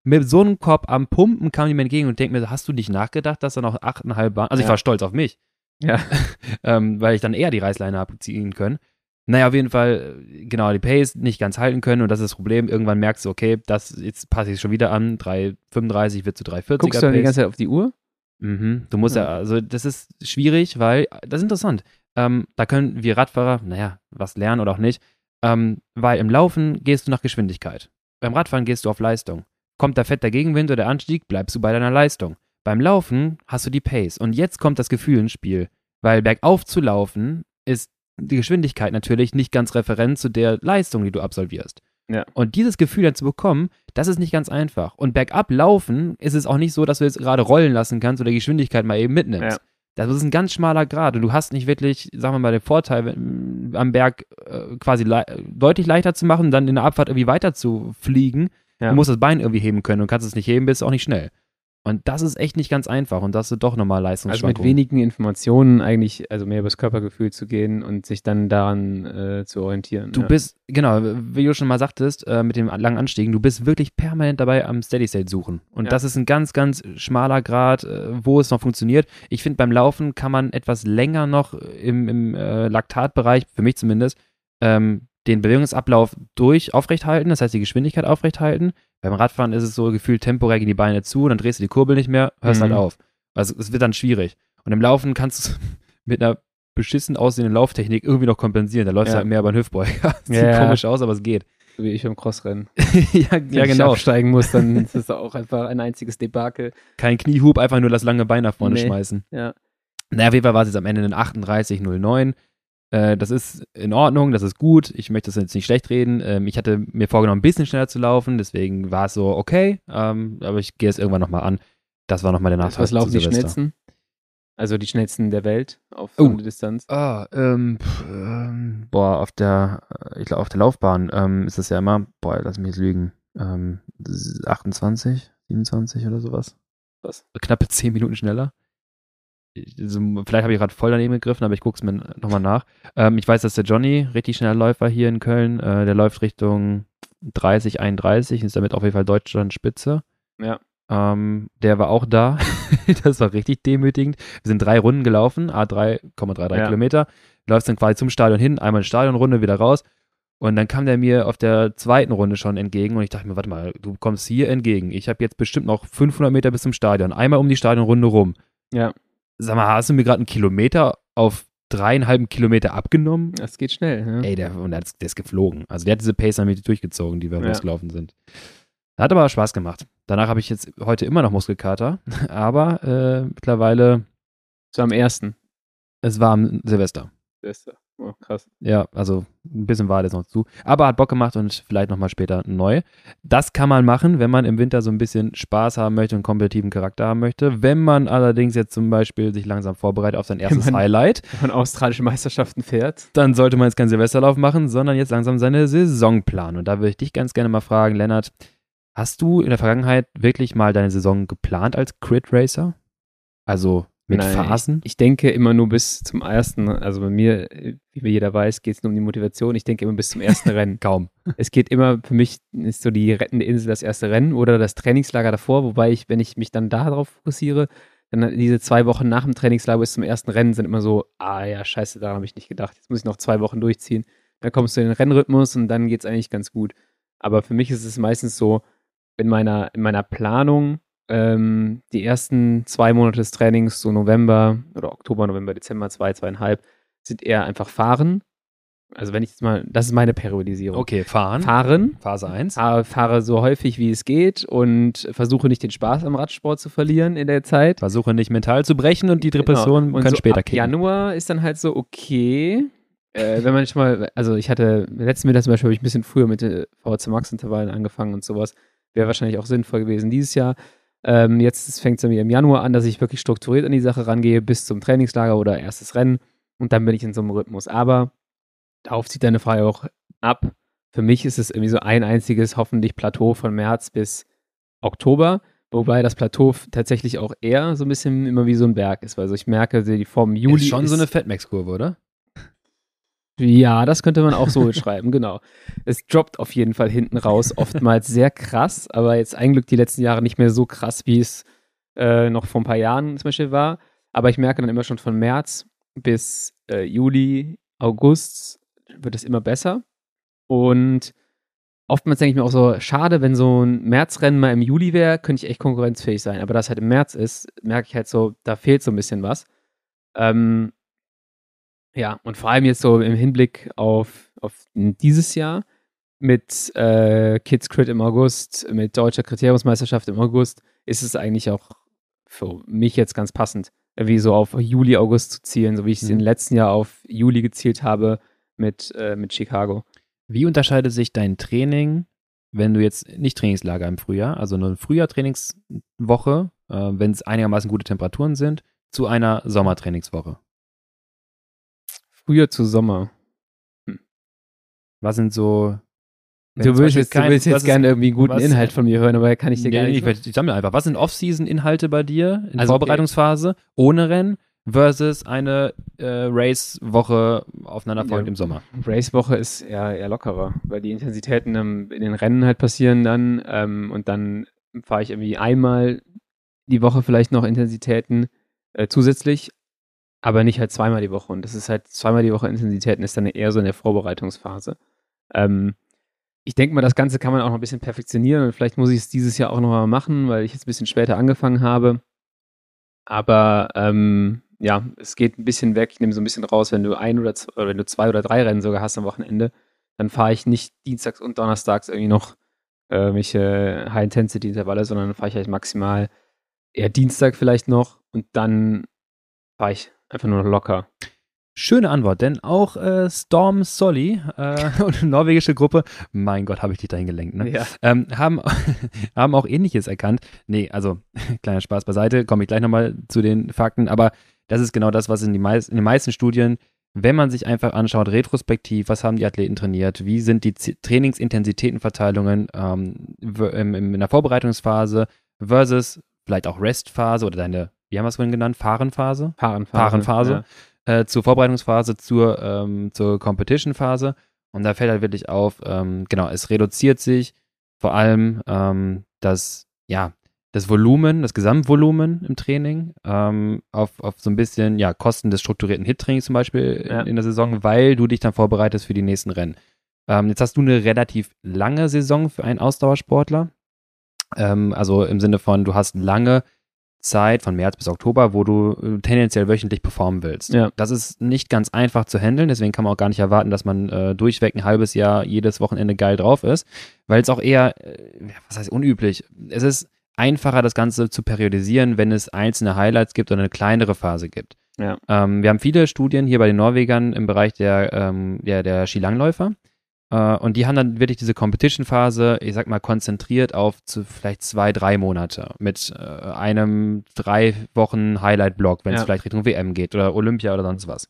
mit so einem Korb am Pumpen kamen die mir entgegen und denken mir, hast du nicht nachgedacht, dass da noch achteinhalb waren? Also ich Ja. war stolz auf mich, Ja. ähm, weil ich dann eher die Reißleine habe ziehen können. Naja, auf jeden Fall, äh, genau, die Pace nicht ganz halten können und das ist das Problem. Irgendwann merkst du, okay, das, jetzt passe ich schon wieder an, 3,35 wird zu 3,40er Guckst du dann die ganze Zeit auf die Uhr? Mhm. Du musst ja. Ja. also das ist schwierig, weil, das ist interessant. Ähm, da können wir Radfahrer, naja, was lernen oder auch nicht, ähm, weil im Laufen gehst du nach Geschwindigkeit. Beim Radfahren gehst du auf Leistung. Kommt da fett der Gegenwind oder der Anstieg, bleibst du bei deiner Leistung. Beim Laufen hast du die Pace. Und jetzt kommt das Gefühl ins Spiel, weil bergauf zu laufen ist die Geschwindigkeit natürlich nicht ganz referent zu der Leistung, die du absolvierst. Ja. Und dieses Gefühl dann zu bekommen, das ist nicht ganz einfach. Und bergab laufen ist es auch nicht so, dass du jetzt gerade rollen lassen kannst oder die Geschwindigkeit mal eben mitnimmst. Das ist ein ganz schmaler Grad und du hast nicht wirklich, sagen wir mal, den Vorteil, wenn, am Berg äh, quasi lei deutlich leichter zu machen, dann in der Abfahrt irgendwie weiter zu fliegen. Ja. Du musst das Bein irgendwie heben können und kannst es nicht heben, bist auch nicht schnell. Und das ist echt nicht ganz einfach und das sind doch nochmal Also mit Leistungsschwankungen. wenigen Informationen eigentlich, also mehr über das Körpergefühl zu gehen und sich dann daran äh, zu orientieren. Du ja. bist, genau, wie du schon mal sagtest, äh, mit dem langen Anstiegen, du bist wirklich permanent dabei am Steady State suchen. Und Ja. das ist ein ganz, ganz schmaler Grad, äh, wo es noch funktioniert. Ich finde, beim Laufen kann man etwas länger noch im, im äh, Laktatbereich, für mich zumindest, ähm, den Bewegungsablauf durch aufrechthalten, das heißt die Geschwindigkeit aufrechthalten. Beim Radfahren ist es so gefühlt temporär gehen die Beine zu, dann drehst du die Kurbel nicht mehr, hörst Mhm. halt auf. Also es wird dann schwierig. Und im Laufen kannst du mit einer beschissen aussehenden Lauftechnik irgendwie noch kompensieren. Da läufst du Ja. halt mehr über den Hüftbeuger. Sieht Ja, komisch aus, aber es geht. So wie ich beim Crossrennen. ja, Wenn ja, ich genau. absteigen muss, dann ist es auch einfach ein einziges Debakel. Kein Kniehub, einfach nur das lange Bein nach vorne Nee. schmeißen. Ja. Naja, auf jeden Fall war es jetzt am Ende ein 38,09. Äh, das ist in Ordnung, das ist gut. Ich möchte das jetzt nicht schlecht reden. Ähm, ich hatte mir vorgenommen, ein bisschen schneller zu laufen, deswegen war es so okay. Ähm, aber ich gehe es irgendwann nochmal an. Das war nochmal der Nachtrag. Was laufen die schnellsten? Also die schnellsten der Welt auf Oh. so eine Distanz. Ah, ähm, pff, ähm, boah, auf der, äh, ich glaube, auf der Laufbahn ähm, ist das ja immer, boah, lass mich jetzt lügen, ähm, 28, 27 oder sowas. Was? Knappe 10 Minuten schneller. Also, vielleicht habe ich gerade voll daneben gegriffen, aber ich gucke es mir nochmal nach. Ähm, ich weiß, dass der Johnny, richtig schneller Läufer hier in Köln, äh, der läuft Richtung 30, 31, ist damit auf jeden Fall Deutschland Spitze. Ja. Ähm, der war auch da. das war richtig demütigend. Wir sind drei Runden gelaufen, A3,33 Ja. Kilometer. Läufst dann quasi zum Stadion hin, einmal eine Stadionrunde, wieder raus. Und dann kam der mir auf der zweiten Runde schon entgegen und ich dachte mir, warte mal, du kommst hier entgegen. Ich habe jetzt bestimmt noch 500 Meter bis zum Stadion. Einmal um die Stadionrunde rum. Ja. Sag mal, hast du mir gerade einen Kilometer auf dreieinhalb Kilometer abgenommen. Das geht schnell. Ja. Ey, der, und der, der ist geflogen. Also der hat diese Pace damit durchgezogen, die wir ja. losgelaufen sind. Hat aber Spaß gemacht. Danach habe ich jetzt heute immer noch Muskelkater, aber äh, mittlerweile. So am ersten. Es war am Silvester. Silvester. Oh, krass. Ja, also ein bisschen war das noch zu. Aber hat Bock gemacht und vielleicht nochmal später neu. Das kann man machen, wenn man im Winter so ein bisschen Spaß haben möchte und einen kompetitiven Charakter haben möchte. Wenn man allerdings jetzt zum Beispiel sich langsam vorbereitet auf sein erstes wenn man, Highlight. Wenn man australische Meisterschaften fährt. Dann sollte man jetzt keinen Silvesterlauf machen, sondern jetzt langsam seine Saison planen. Und da würde ich dich ganz gerne mal fragen, Lennart, hast du in der Vergangenheit wirklich mal deine Saison geplant als Crit Racer? Also mit Nein, Phasen? Ich, ich, denke immer nur bis zum ersten, also bei mir, wie jeder weiß, geht es nur um die Motivation. Ich denke immer bis zum ersten Rennen. Kaum. Es geht immer, für mich ist so die rettende Insel das erste Rennen oder das Trainingslager davor, wobei ich, wenn ich mich dann darauf fokussiere, dann diese zwei Wochen nach dem Trainingslager bis zum ersten Rennen sind immer so, ah ja, scheiße, daran habe ich nicht gedacht. Jetzt muss ich noch zwei Wochen durchziehen. Dann kommst du in den Rennrhythmus und dann geht es eigentlich ganz gut. Aber für mich ist es meistens so, in meiner, in meiner Planung ähm, die ersten zwei Monate des Trainings, so November oder Oktober, November, Dezember, zwei, zweieinhalb, sind eher einfach fahren. Also wenn ich jetzt mal, das ist meine Periodisierung. Okay, fahren. Fahren. Phase 1. Fahre, fahre so häufig wie es geht und versuche nicht den Spaß am Radsport zu verlieren in der Zeit. Versuche nicht mental zu brechen und die Depression genau. und können so später kicken. Januar ist dann halt so okay. Äh, wenn man nicht mal, also ich hatte, letzten Mittag zum Beispiel habe ich ein bisschen früher mit äh, VC Max Intervallen angefangen und sowas. Wäre wahrscheinlich auch sinnvoll gewesen dieses Jahr. Ähm, jetzt fängt es wieder im Januar an, dass ich wirklich strukturiert an die Sache rangehe, bis zum Trainingslager oder erstes Rennen. Und dann bin ich in so einem Rhythmus. Aber darauf zieht deine Frage auch ab. Für mich ist es irgendwie so ein einziges, hoffentlich Plateau von März bis Oktober. Wobei das Plateau tatsächlich auch eher so ein bisschen immer wie so ein Berg ist. Also ich merke, die Form Juli. Ist schon ist so eine Fettmax-Kurve, oder? Ja, das könnte man auch so schreiben, genau. Es droppt auf jeden Fall hinten raus, oftmals sehr krass, aber jetzt ein die letzten Jahre nicht mehr so krass, wie es äh, noch vor ein paar Jahren zum Beispiel war. Aber ich merke dann immer schon von März bis äh, Juli, August wird es immer besser. Und oftmals denke ich mir auch so, schade, wenn so ein Märzrennen mal im Juli wäre, könnte ich echt konkurrenzfähig sein. Aber das halt im März ist, merke ich halt so, da fehlt so ein bisschen was. Ähm, ja, und vor allem jetzt so im Hinblick auf, auf dieses Jahr mit äh, Kids Crit im August, mit deutscher Kriteriumsmeisterschaft im August, ist es eigentlich auch für mich jetzt ganz passend, wie so auf Juli, August zu zielen, so wie ich es mhm. im letzten Jahr auf Juli gezielt habe mit, äh, mit Chicago. Wie unterscheidet sich dein Training, wenn du jetzt nicht Trainingslager im Frühjahr, also eine Frühjahr-Trainingswoche, äh, wenn es einigermaßen gute Temperaturen sind, zu einer Sommertrainingswoche? Frühjahr zu Sommer. Hm. Was sind so. Du willst jetzt, kein, du willst jetzt gerne irgendwie einen guten was, Inhalt von mir hören, aber kann ich dir nee, gar nicht. Ich, ich sammle einfach. Was sind Off-Season-Inhalte bei dir in also, Vorbereitungsphase okay. ohne Rennen versus eine äh, Race-Woche aufeinander folgend ja, im Sommer? Race-Woche ist eher, eher lockerer, weil die Intensitäten in den Rennen halt passieren dann ähm, und dann fahre ich irgendwie einmal die Woche vielleicht noch Intensitäten äh, zusätzlich, aber nicht halt zweimal die Woche. Und das ist halt zweimal die Woche Intensitäten ist dann eher so in der Vorbereitungsphase. Ähm, ich denke mal, das Ganze kann man auch noch ein bisschen perfektionieren und vielleicht muss ich es dieses Jahr auch nochmal machen, weil ich jetzt ein bisschen später angefangen habe. Aber ähm, ja, es geht ein bisschen weg. Ich nehme so ein bisschen raus, wenn du ein oder zwei, oder wenn du zwei oder drei Rennen sogar hast am Wochenende, dann fahre ich nicht dienstags und donnerstags irgendwie noch äh, welche High-Intensity-Intervalle, sondern fahre ich halt maximal eher Dienstag vielleicht noch und dann fahre ich Einfach nur locker. Schöne Antwort, denn auch äh, Storm Solly äh, und eine norwegische Gruppe, mein Gott, habe ich dich dahin gelenkt, ne? Ja. Ähm, haben, haben auch Ähnliches erkannt. Nee, also kleiner Spaß beiseite, komme ich gleich nochmal zu den Fakten, aber das ist genau das, was in, die meist, in den meisten Studien, wenn man sich einfach anschaut, retrospektiv, was haben die Athleten trainiert, wie sind die Z Trainingsintensitätenverteilungen ähm, in, in der Vorbereitungsphase versus vielleicht auch Restphase oder deine wie haben wir es vorhin genannt? Fahrenphase? Fahrenphase. Fahrenphase. Ja. Äh, zur Vorbereitungsphase, zur, ähm, zur Competition-Phase. Und da fällt halt wirklich auf, ähm, genau, es reduziert sich vor allem ähm, das, ja, das Volumen, das Gesamtvolumen im Training ähm, auf, auf so ein bisschen, ja, Kosten des strukturierten Hit-Trainings zum Beispiel ja. in, in, der Saison, weil du dich dann vorbereitest für die nächsten Rennen. Ähm, jetzt hast du eine relativ lange Saison für einen Ausdauersportler. Ähm, also im Sinne von, du hast lange Zeit von März bis Oktober, wo du äh, tendenziell wöchentlich performen willst. Ja. Das ist nicht ganz einfach zu handeln, deswegen kann man auch gar nicht erwarten, dass man äh, durchweg ein halbes Jahr jedes Wochenende geil drauf ist, weil es auch eher, äh, was heißt unüblich, es ist einfacher, das Ganze zu periodisieren, wenn es einzelne Highlights gibt oder eine kleinere Phase gibt. Ja. Ähm, wir haben viele Studien hier bei den Norwegern im Bereich der, ähm, der, der Skilangläufer. Äh, und die haben dann wirklich diese Competition-Phase, ich sag mal, konzentriert auf zu vielleicht zwei, drei Monate mit äh, einem drei Wochen Highlight-Block, wenn es Ja. vielleicht Richtung WM geht oder Olympia oder sonst was.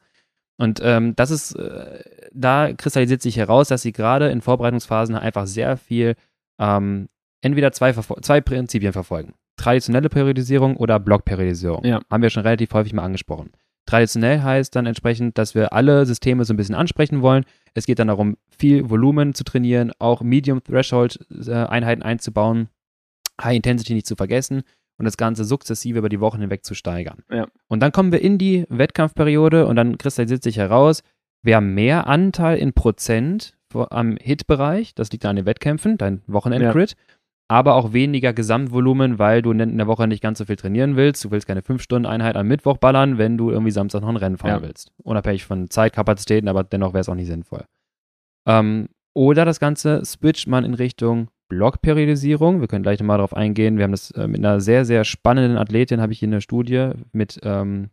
Und ähm, das ist, äh, da kristallisiert sich heraus, dass sie gerade in Vorbereitungsphasen einfach sehr viel ähm, entweder zwei, zwei Prinzipien verfolgen. Traditionelle Periodisierung oder Blockperiodisierung. Ja. Haben wir schon relativ häufig mal angesprochen. Traditionell heißt dann entsprechend, dass wir alle Systeme so ein bisschen ansprechen wollen. Es geht dann darum, viel Volumen zu trainieren, auch Medium Threshold äh, Einheiten einzubauen, High Intensity nicht zu vergessen und das Ganze sukzessive über die Wochen hinweg zu steigern. Ja. Und dann kommen wir in die Wettkampfperiode und dann kristallisiert sich heraus, wer mehr Anteil in Prozent am Hit-Bereich, das liegt an den Wettkämpfen, dein Wochenend-Crit, aber auch weniger Gesamtvolumen, weil du in der Woche nicht ganz so viel trainieren willst. Du willst keine 5-Stunden-Einheit am Mittwoch ballern, wenn du irgendwie Samstag noch ein Rennen fahren Ja. willst. Unabhängig von Zeitkapazitäten, aber dennoch wäre es auch nicht sinnvoll. Ähm, oder das Ganze switcht man in Richtung Blockperiodisierung. Wir können gleich nochmal darauf eingehen. Wir haben das äh, mit einer sehr, sehr spannenden Athletin, habe ich hier eine Studie mit ähm,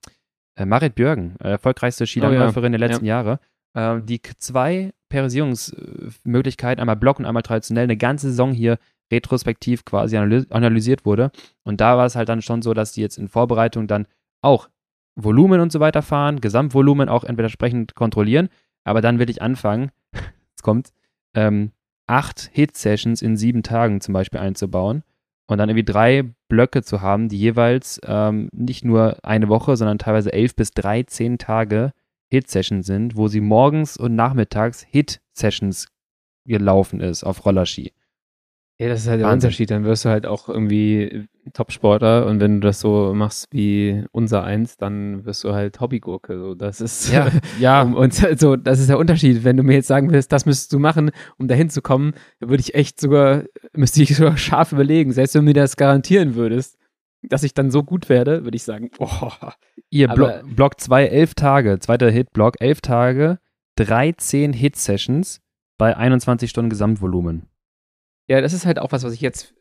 äh, Marit Björgen, äh, erfolgreichste Skilangläuferin der letzten Jahre, ähm, die zwei Periodisierungsmöglichkeiten, einmal Block und einmal traditionell, eine ganze Saison hier retrospektiv quasi analy analysiert wurde. Und da war es halt dann schon so, dass die jetzt in Vorbereitung dann auch Volumen und so weiter fahren, Gesamtvolumen auch entweder entsprechend kontrollieren, aber dann will ich anfangen, jetzt kommt, ähm, acht Hit-Sessions in sieben Tagen zum Beispiel einzubauen und dann irgendwie drei Blöcke zu haben, die jeweils ähm, nicht nur eine Woche, sondern teilweise elf bis 13 Tage Hit-Sessions sind, wo sie morgens und nachmittags Hit-Sessions gelaufen ist auf Rollerski. Ja, das ist halt der Wahnsinn. Unterschied. Dann wirst du halt auch irgendwie Topsportler und wenn du das so machst wie unser eins, dann wirst du halt Hobbygurke. So, das ist Ja, ja. Und so, das ist der Unterschied. Wenn du mir jetzt sagen willst, das müsstest du machen, um dahin zu kommen, dann würde ich echt sogar, müsste ich sogar scharf überlegen. Selbst wenn du mir das garantieren würdest, dass ich dann so gut werde, würde ich sagen, boah, Ihr Blo Block 2, elf Tage, zweiter Hit-Block, elf Tage, 13 Hit-Sessions bei 21 Stunden Gesamtvolumen. Ja, das ist halt auch was, was ich jetzt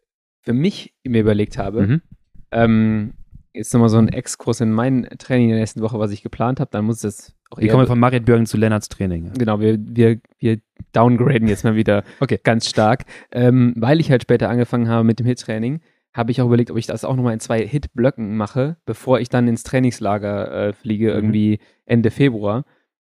für mich mir überlegt habe. Mhm. Ähm, jetzt nochmal so ein Exkurs in mein Training in der nächsten Woche, was ich geplant habe. Dann muss das auch Wir kommen von Marit Björgen zu Lennarts Training. Genau, wir, wir, wir downgraden jetzt mal wieder Okay. ganz stark. Ähm, weil ich halt später angefangen habe mit dem Hit-Training, habe ich auch überlegt, ob ich das auch nochmal in zwei Hit-Blöcken mache, bevor ich dann ins Trainingslager äh, fliege, Mhm. irgendwie Ende Februar,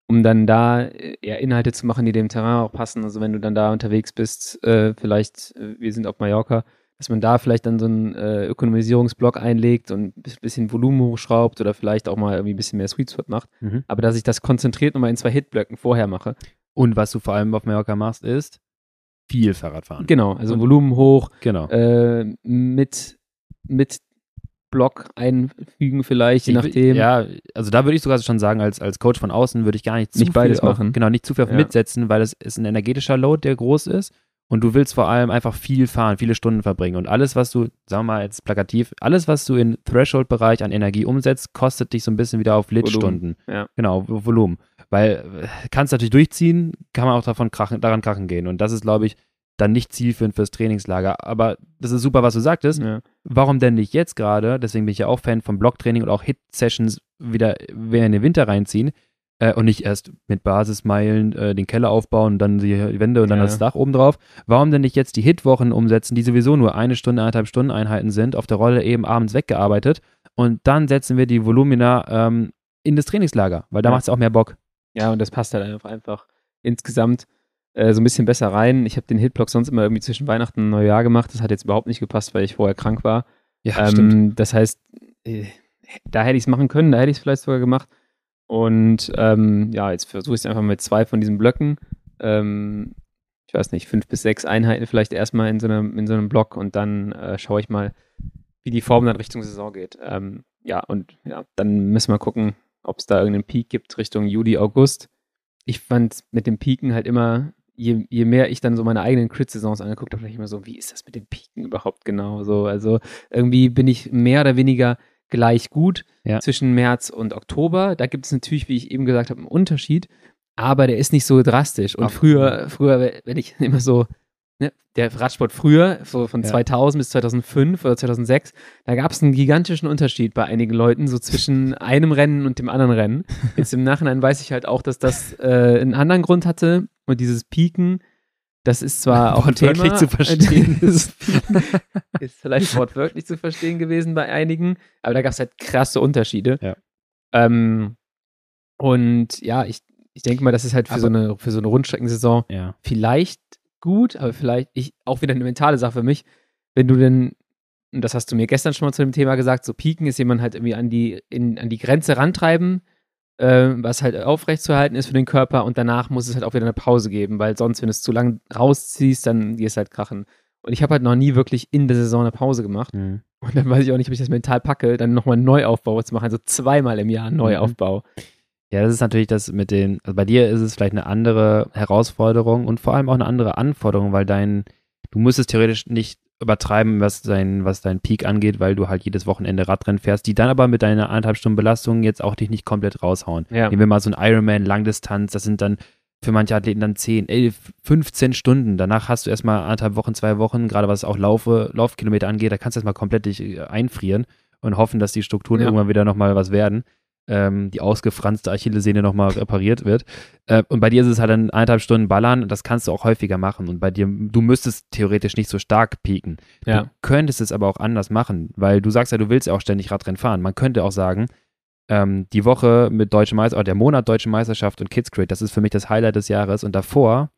um dann da äh, eher Inhalte zu machen, die dem Terrain auch passen. Also wenn du dann da unterwegs bist, äh, vielleicht, äh, wir sind auf Mallorca, dass man da vielleicht dann so einen äh, Ökonomisierungsblock einlegt und ein bisschen Volumen hochschraubt oder vielleicht auch mal irgendwie ein bisschen mehr Sweet Spot macht. Mhm. Aber dass ich das konzentriert nochmal in zwei Hitblöcken vorher mache. Und was du vor allem auf Mallorca machst, ist viel Fahrradfahren. Genau, also Und- Volumen hoch, Genau. äh, mit, mit Block einfügen vielleicht, je Ich nachdem. Ja, also da würde ich sogar schon sagen, als, als Coach von außen würde ich gar nicht zu Nicht viel beides auf, machen. Genau, nicht zu viel Ja. mitsetzen, weil es ist ein energetischer Load, der groß ist. Und du willst vor allem einfach viel fahren, viele Stunden verbringen. Und alles, was du, sagen wir mal jetzt plakativ, alles, was du im Threshold-Bereich an Energie umsetzt, kostet dich so ein bisschen wieder auf Lit-Stunden. Ja. Genau, Vo- Volumen. Weil äh, kannst natürlich durchziehen, kann man auch davon krachen, daran krachen gehen. Und das ist, glaube ich, dann nicht zielführend fürs Trainingslager. Aber das ist super, was du sagtest. Ja. Warum denn nicht jetzt gerade? Deswegen bin ich ja auch Fan von Blocktraining und auch Hit-Sessions wieder in den Winter reinziehen. Äh, und nicht erst mit Basismeilen äh, den Keller aufbauen und dann die Wände und dann Ja. das Dach oben drauf. Warum denn nicht jetzt die Hit-Wochen umsetzen, die sowieso nur eine Stunde, eineinhalb Stunden Einheiten sind, auf der Rolle eben abends weggearbeitet und dann setzen wir die Volumina ähm, in das Trainingslager, weil da Ja. macht es auch mehr Bock. ja, und das passt halt einfach insgesamt äh, so ein bisschen besser rein. Ich habe den Hitblock sonst immer irgendwie zwischen Weihnachten und Neujahr gemacht. Das hat jetzt überhaupt nicht gepasst, weil ich vorher krank war. Ja, Ähm, das heißt, äh, da hätte ich es machen können, da hätte ich es vielleicht sogar gemacht. Und ähm, ja, jetzt versuche ich es einfach mit zwei von diesen Blöcken. Ähm, ich weiß nicht, fünf bis sechs Einheiten vielleicht erstmal in so einem, in so einem Block und dann äh, schaue ich mal, wie die Form dann Richtung Saison geht. Ähm, ja, und ja, dann müssen wir gucken, ob es da irgendeinen Peak gibt Richtung Juli, August. Ich fand mit dem Peaken halt immer, je, je mehr ich dann so meine eigenen Crit-Saisons angeguckt habe, dachte ich immer so, wie ist das mit dem Peaken überhaupt genau so? Also irgendwie bin ich mehr oder weniger gleich gut ja. zwischen März und Oktober. Da gibt es natürlich, wie ich eben gesagt habe, einen Unterschied, aber der ist nicht so drastisch. Und Auf früher, früher, wenn ich immer so ne, der Radsport früher, so von ja. 2000 bis 2005 oder 2006, da gab es einen gigantischen Unterschied bei einigen Leuten, so zwischen einem Rennen und dem anderen Rennen. Jetzt im Nachhinein weiß ich halt auch, dass das äh, einen anderen Grund hatte und dieses Pieken, das ist zwar auch ein Thema. zu verstehen. ist vielleicht wortwörtlich zu verstehen gewesen bei einigen, aber da gab es halt krasse Unterschiede. Ja. Ähm, und ja, ich, ich denke mal, das ist halt für, aber, so, eine, für so eine Rundstreckensaison ja. vielleicht gut, aber vielleicht ich, auch wieder eine mentale Sache für mich, wenn du denn, und das hast du mir gestern schon mal zu dem Thema gesagt, so Piken ist jemand halt irgendwie an die, in, an die Grenze rantreiben, was halt aufrechtzuerhalten ist für den Körper und danach muss es halt auch wieder eine Pause geben, weil sonst, wenn du es zu lang rausziehst, dann gehst halt krachen. Und ich habe halt noch nie wirklich in der Saison eine Pause gemacht. Mhm. Und dann weiß ich auch nicht, ob ich das mental packe, dann nochmal einen Neuaufbau zu machen, also zweimal im Jahr einen mhm. Neuaufbau. Mhm. Ja, das ist natürlich das mit den, also bei dir ist es vielleicht eine andere Herausforderung und vor allem auch eine andere Anforderung, weil dein, du müsstest theoretisch nicht übertreiben, was dein, was dein Peak angeht, weil du halt jedes Wochenende Radrennen fährst, die dann aber mit deiner anderthalb Stunden Belastung jetzt auch dich nicht komplett raushauen. Ja. Nehmen wir mal so ein Ironman Langdistanz, das sind dann für manche Athleten dann 10, 11, 15 Stunden. Danach hast du erstmal anderthalb Wochen, zwei Wochen, gerade was auch Laufe, Laufkilometer angeht, da kannst du erstmal komplett dich äh, einfrieren und hoffen, dass die Strukturen ja. irgendwann wieder nochmal was werden ähm, die ausgefranste Achillessehne nochmal repariert wird. Äh, und bei dir ist es halt dann eineinhalb Stunden ballern, das kannst du auch häufiger machen. Und bei dir, du müsstest theoretisch nicht so stark pieken. Ja. Du könntest es aber auch anders machen, weil du sagst ja, du willst ja auch ständig Radrennen fahren. Man könnte auch sagen, ähm, die Woche mit Deutsche Meisterschaft, oder der Monat Deutsche Meisterschaft und Kids Crate, das ist für mich das Highlight des Jahres. Und davor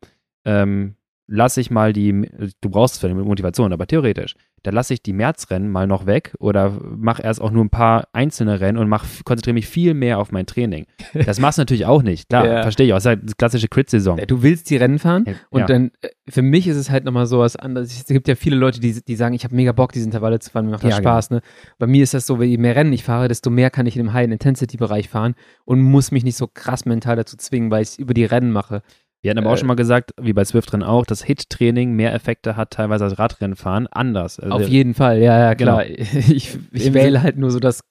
ähm, lasse ich mal die, du brauchst es für die Motivation, aber theoretisch, da lasse ich die Märzrennen mal noch weg oder mache erst auch nur ein paar einzelne Rennen und konzentriere mich viel mehr auf mein Training. Das machst du natürlich auch nicht, klar, ja. verstehe ich auch. Das ist halt die klassische Crit-Saison. Du willst die Rennen fahren ja. und dann, äh, für mich ist es halt nochmal so was anderes. Es gibt ja viele Leute, die, die sagen, ich habe mega Bock, diese Intervalle zu fahren, mir macht das ja, Spaß. Genau. Ne? Bei mir ist das so, je mehr Rennen ich fahre, desto mehr kann ich in dem High-Intensity-Bereich fahren und muss mich nicht so krass mental dazu zwingen, weil ich es über die Rennen mache. Wir hatten aber auch äh, schon mal gesagt, wie bei Swift-Rennen auch, dass Hit-Training mehr Effekte hat, teilweise als Radrennenfahren. Anders. Also auf jeden Fall, ja, ja, klar. Genau. Ich, ich wähle halt nur so das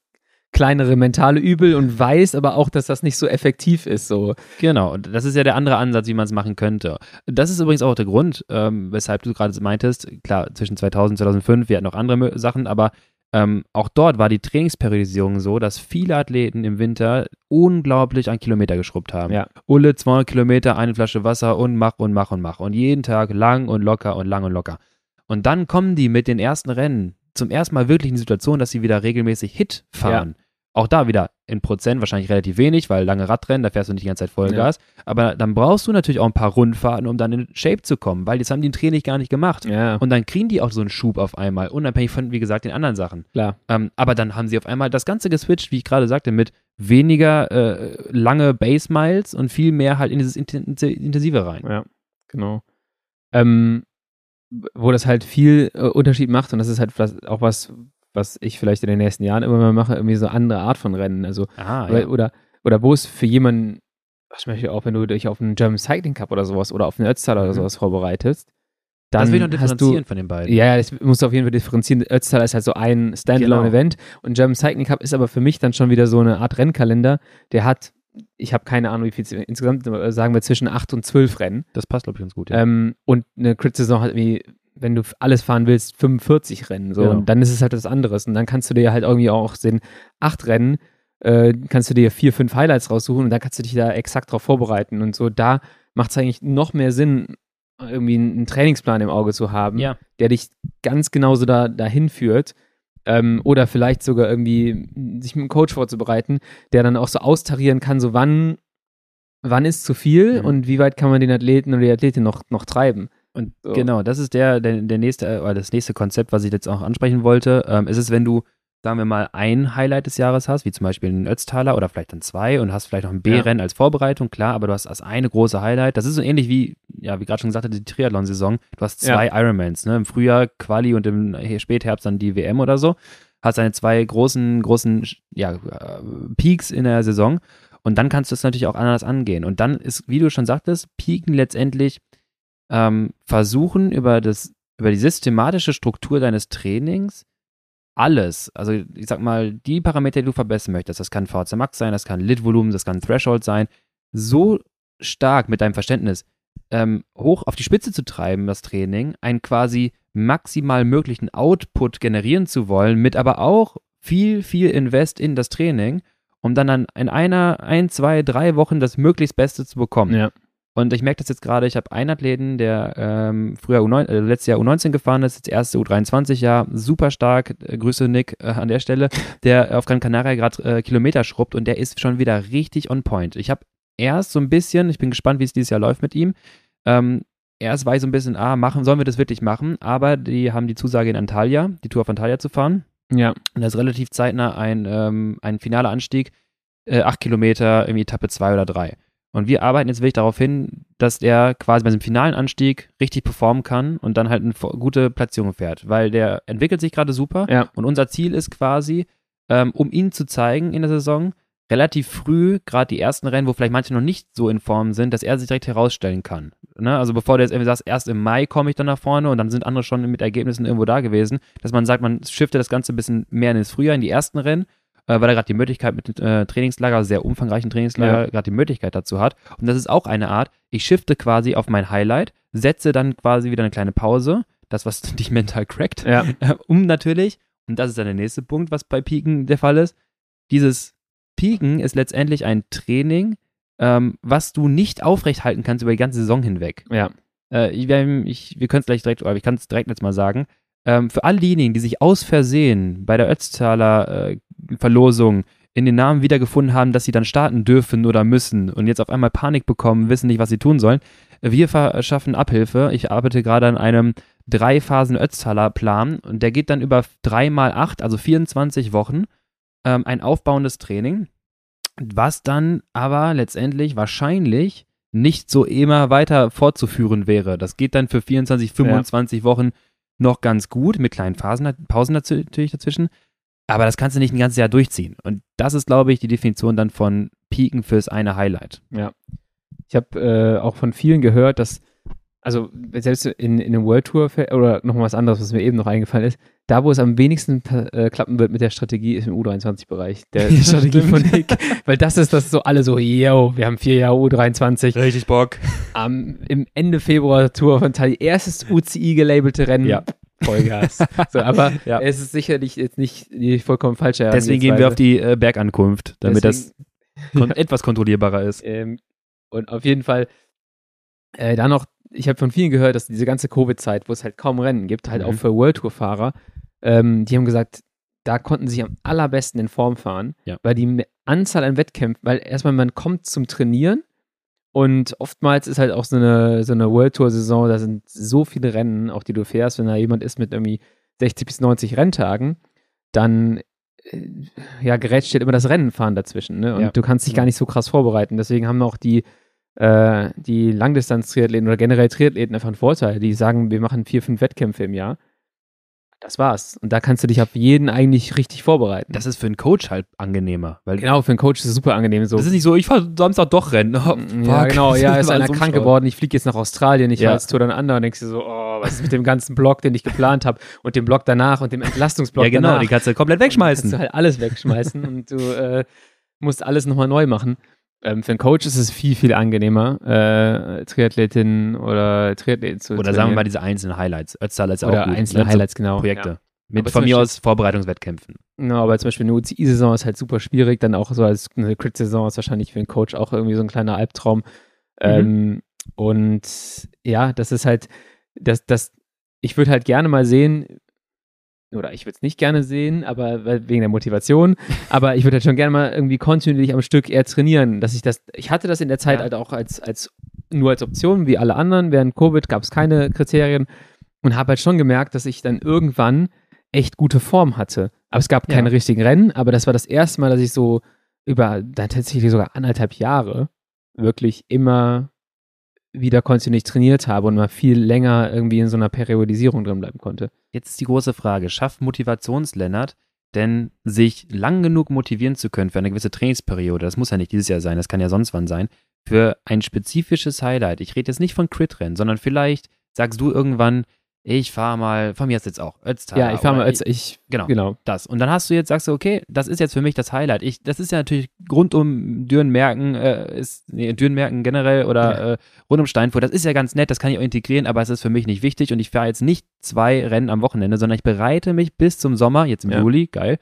kleinere mentale Übel und weiß aber auch, dass das nicht so effektiv ist. So. Genau, und das ist ja der andere Ansatz, wie man es machen könnte. Das ist übrigens auch der Grund, ähm, weshalb du gerade meintest, klar, zwischen 2000 und 2005, wir hatten noch andere Sachen, aber ähm, auch dort war die Trainingsperiodisierung so, dass viele Athleten im Winter unglaublich an Kilometer geschrubbt haben. Ja. Ulle, 200 Kilometer, eine Flasche Wasser und mach und mach und mach. Und jeden Tag lang und locker und lang und locker. Und dann kommen die mit den ersten Rennen zum ersten Mal wirklich in die Situation, dass sie wieder regelmäßig Hit fahren. Ja. Auch da wieder in Prozent wahrscheinlich relativ wenig, weil lange Radrennen, da fährst du nicht die ganze Zeit Vollgas. Ja. Aber dann brauchst du natürlich auch ein paar Rundfahrten, um dann in Shape zu kommen, weil das haben die im Training gar nicht gemacht. Ja. Und dann kriegen die auch so einen Schub auf einmal, unabhängig von, wie gesagt, den anderen Sachen. Klar. Ähm, aber dann haben sie auf einmal das Ganze geswitcht, wie ich gerade sagte, mit weniger äh, lange Base Miles und viel mehr halt in dieses Intensive rein. Ja, genau. Ähm, wo das halt viel äh, Unterschied macht und das ist halt auch was, was ich vielleicht in den nächsten Jahren immer mal mache, irgendwie so eine andere Art von Rennen. Also, Aha, oder, ja. oder, oder wo es für jemanden, was möchte auch, wenn du dich auf einen German Cycling Cup oder sowas oder auf einen Ötztaler mhm. oder sowas vorbereitest, dann das will ich noch differenzieren du, von den beiden. Ja, das musst du auf jeden Fall differenzieren. Ötztaler ist halt so ein Standalone-Event genau. und German Cycling Cup ist aber für mich dann schon wieder so eine Art Rennkalender. Der hat, ich habe keine Ahnung, wie viel insgesamt sagen wir zwischen acht und zwölf Rennen. Das passt, glaube ich, ganz gut. Ja. Ähm, und eine Crit-Saison hat irgendwie wenn du alles fahren willst, 45 Rennen. So. Genau. Und dann ist es halt was anderes. Und dann kannst du dir halt irgendwie auch sehen, acht Rennen, äh, kannst du dir vier, fünf Highlights raussuchen und dann kannst du dich da exakt drauf vorbereiten. Und so, da macht es eigentlich noch mehr Sinn, irgendwie einen Trainingsplan im Auge zu haben, ja. der dich ganz genauso da, dahin führt. Ähm, oder vielleicht sogar irgendwie sich mit einem Coach vorzubereiten, der dann auch so austarieren kann, so wann, wann ist zu viel mhm. und wie weit kann man den Athleten oder die Athletin noch, noch treiben. Und so. genau, das ist der, der, der nächste, äh, oder das nächste Konzept, was ich jetzt auch ansprechen wollte. Ähm, ist es, wenn du, sagen wir mal, ein Highlight des Jahres hast, wie zum Beispiel einen Ötztaler oder vielleicht dann zwei und hast vielleicht noch ein B-Rennen ja. als Vorbereitung, klar, aber du hast als eine große Highlight. Das ist so ähnlich wie, ja, wie gerade schon gesagt hatte, die Triathlon-Saison. Du hast zwei ja. Ironmans, ne? Im Frühjahr Quali und im Spätherbst dann die WM oder so. Hast deine zwei großen, großen, ja, äh, Peaks in der Saison. Und dann kannst du es natürlich auch anders angehen. Und dann ist, wie du schon sagtest, Peaken letztendlich ähm, versuchen, über, das, über die systematische Struktur deines Trainings alles, also ich sag mal, die Parameter, die du verbessern möchtest, das kann VHC Max sein, das kann Lit-Volumen, das kann Threshold sein, so stark mit deinem Verständnis ähm, hoch auf die Spitze zu treiben, das Training, einen quasi maximal möglichen Output generieren zu wollen, mit aber auch viel, viel Invest in das Training, um dann, dann in einer, ein, zwei, drei Wochen das möglichst Beste zu bekommen. Ja. Und ich merke das jetzt gerade, ich habe einen Athleten, der ähm, früher U9, äh, letztes Jahr U19 gefahren ist, jetzt erste U23-Jahr, super stark, äh, Grüße Nick äh, an der Stelle, der auf Gran Canaria gerade äh, Kilometer schrubbt und der ist schon wieder richtig on point. Ich habe erst so ein bisschen, ich bin gespannt, wie es dieses Jahr läuft mit ihm, ähm, erst war ich so ein bisschen, ah, machen, sollen wir das wirklich machen? Aber die haben die Zusage in Antalya, die Tour auf Antalya zu fahren. Ja. Und da ist relativ zeitnah ein, ähm, ein finaler Anstieg, äh, acht Kilometer, irgendwie Etappe zwei oder drei. Und wir arbeiten jetzt wirklich darauf hin, dass er quasi bei diesem finalen Anstieg richtig performen kann und dann halt eine gute Platzierung fährt, weil der entwickelt sich gerade super. Ja. Und unser Ziel ist quasi, ähm, um ihn zu zeigen in der Saison, relativ früh, gerade die ersten Rennen, wo vielleicht manche noch nicht so in Form sind, dass er sich direkt herausstellen kann. Ne? Also bevor du jetzt irgendwie sagst, erst im Mai komme ich dann nach vorne und dann sind andere schon mit Ergebnissen irgendwo da gewesen, dass man sagt, man shiftet das Ganze ein bisschen mehr ins Frühjahr, in die ersten Rennen, weil er gerade die Möglichkeit mit äh, Trainingslager, sehr umfangreichen Trainingslager, ja. gerade die Möglichkeit dazu hat. Und das ist auch eine Art, ich shifte quasi auf mein Highlight, setze dann quasi wieder eine kleine Pause, das, was dich mental crackt, ja. äh, um natürlich, und das ist dann der nächste Punkt, was bei Piken der Fall ist, dieses Piken ist letztendlich ein Training, ähm, was du nicht aufrechthalten kannst über die ganze Saison hinweg. Ja. Äh, ich, ich, wir können es gleich direkt, oder ich kann es direkt jetzt mal sagen. Ähm, für all diejenigen, die sich aus Versehen bei der Ötztaler äh, Verlosung in den Namen wiedergefunden haben, dass sie dann starten dürfen oder müssen und jetzt auf einmal Panik bekommen, wissen nicht, was sie tun sollen. Wir verschaffen Abhilfe. Ich arbeite gerade an einem drei Phasen Ötztaler Plan und der geht dann über drei mal acht, also 24 Wochen ähm, ein aufbauendes Training, was dann aber letztendlich wahrscheinlich nicht so immer weiter fortzuführen wäre. Das geht dann für 24, 25 ja. Wochen noch ganz gut, mit kleinen Phasen, Pausen natürlich dazwischen. Aber das kannst du nicht ein ganzes Jahr durchziehen. Und das ist, glaube ich, die Definition dann von Peaken fürs eine Highlight. Ja. Ich habe äh, auch von vielen gehört, dass also selbst in, in einem World Tour oder noch was anderes, was mir eben noch eingefallen ist, da wo es am wenigsten äh, klappen wird mit der Strategie, ist im U23-Bereich. Der Strategie von Nick. Weil das ist das so alle so, yo, wir haben vier Jahre U23. Richtig Bock. Am, Im Ende Februar Tour von Tali, erstes UCI gelabelte Rennen. Ja. Vollgas. so, aber ja. es ist sicherlich jetzt nicht die vollkommen falsche Deswegen gehen wir auf die äh, Bergankunft, damit Deswegen, das kon ja. etwas kontrollierbarer ist. Ähm, und auf jeden Fall äh, da noch ich habe von vielen gehört, dass diese ganze Covid-Zeit, wo es halt kaum Rennen gibt, halt mhm. auch für World Tour-Fahrer, ähm, die haben gesagt, da konnten sie am allerbesten in Form fahren, ja. weil die Anzahl an Wettkämpfen, weil erstmal man kommt zum Trainieren und oftmals ist halt auch so eine, so eine World Tour-Saison, da sind so viele Rennen, auch die du fährst, wenn da jemand ist mit irgendwie 60 bis 90 Renntagen, dann äh, ja, gerät steht immer das Rennenfahren dazwischen, ne? Und ja. du kannst dich gar nicht so krass vorbereiten. Deswegen haben auch die äh, die Langdistanz-Triathleten oder generell Triathleten einfach einen Vorteil. Die sagen, wir machen vier, fünf Wettkämpfe im Jahr. Das war's. Und da kannst du dich auf jeden eigentlich richtig vorbereiten. Das ist für einen Coach halt angenehmer. Weil genau, für einen Coach ist es super angenehm. So. Das ist nicht so, ich fahr Samstag doch rennen. Oh, ja, genau. Ja, ist einer krank geworden. Ich fliege jetzt nach Australien. Ich ja. jetzt Tour dann anderen. Und denkst du so, oh, was ist mit dem ganzen Block, den ich geplant habe und dem Block danach und dem Entlastungsblock Ja, genau. Danach. Die kannst du komplett wegschmeißen. kannst du halt alles wegschmeißen und du äh, musst alles nochmal neu machen. Ähm, für einen Coach ist es viel, viel angenehmer, äh, Triathletin oder Triathleten zu Oder sagen wir mal diese einzelnen Highlights. Ötztal ist oder auch gut. einzelne ne? Highlights, genau. Projekte. Ja. Mit von mir aus Vorbereitungswettkämpfen. Genau, aber zum Beispiel eine UCI-Saison ist halt super schwierig. Dann auch so als eine Crit-Saison ist wahrscheinlich für einen Coach auch irgendwie so ein kleiner Albtraum. Mhm. Ähm, und ja, das ist halt, das, das, ich würde halt gerne mal sehen, oder ich würde es nicht gerne sehen, aber wegen der Motivation, aber ich würde halt schon gerne mal irgendwie kontinuierlich am Stück eher trainieren, dass ich das, ich hatte das in der Zeit ja. halt auch als, als, nur als Option, wie alle anderen, während Covid gab es keine Kriterien und habe halt schon gemerkt, dass ich dann irgendwann echt gute Form hatte. Aber es gab keine ja. richtigen Rennen, aber das war das erste Mal, dass ich so über, dann tatsächlich sogar anderthalb Jahre wirklich immer wieder kontinuierlich trainiert habe und mal viel länger irgendwie in so einer Periodisierung drin bleiben konnte. Jetzt ist die große Frage, schafft Motivationslennart denn sich lang genug motivieren zu können für eine gewisse Trainingsperiode, das muss ja nicht dieses Jahr sein, das kann ja sonst wann sein, für ein spezifisches Highlight. Ich rede jetzt nicht von Crit-Rennen, sondern vielleicht sagst du irgendwann, ich fahre mal, von mir ist jetzt auch Ötztaler. Ja, ich fahre mal Ötz, ich, genau, genau, das. Und dann hast du jetzt, sagst du, okay, das ist jetzt für mich das Highlight. Ich, das ist ja natürlich rund um Dürrenmerken, äh, ist, nee, Dürrenmerken generell oder ja. äh, rund um Steinfurt, das ist ja ganz nett, das kann ich auch integrieren, aber es ist für mich nicht wichtig und ich fahre jetzt nicht zwei Rennen am Wochenende, sondern ich bereite mich bis zum Sommer, jetzt im ja. Juli, geil,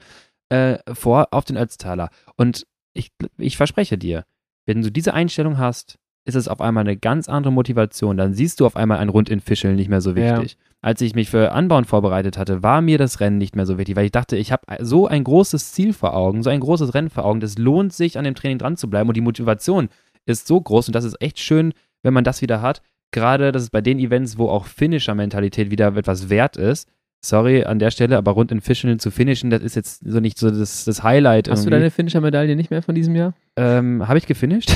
äh, vor auf den Ötztaler. Und ich, ich verspreche dir, wenn du diese Einstellung hast, ist es auf einmal eine ganz andere Motivation. Dann siehst du auf einmal ein Rund in Fischeln nicht mehr so wichtig. Ja. Als ich mich für Anbauen vorbereitet hatte, war mir das Rennen nicht mehr so wichtig, weil ich dachte, ich habe so ein großes Ziel vor Augen, so ein großes Rennen vor Augen. Das lohnt sich, an dem Training dran zu bleiben und die Motivation ist so groß und das ist echt schön, wenn man das wieder hat. Gerade, das ist bei den Events, wo auch Finisher-Mentalität wieder etwas wert ist, sorry an der Stelle, aber rund in Fischeln zu finishen, das ist jetzt so nicht so das, das Highlight. Hast irgendwie. du deine Finisher-Medaille nicht mehr von diesem Jahr? Ähm, habe ich gefinisht?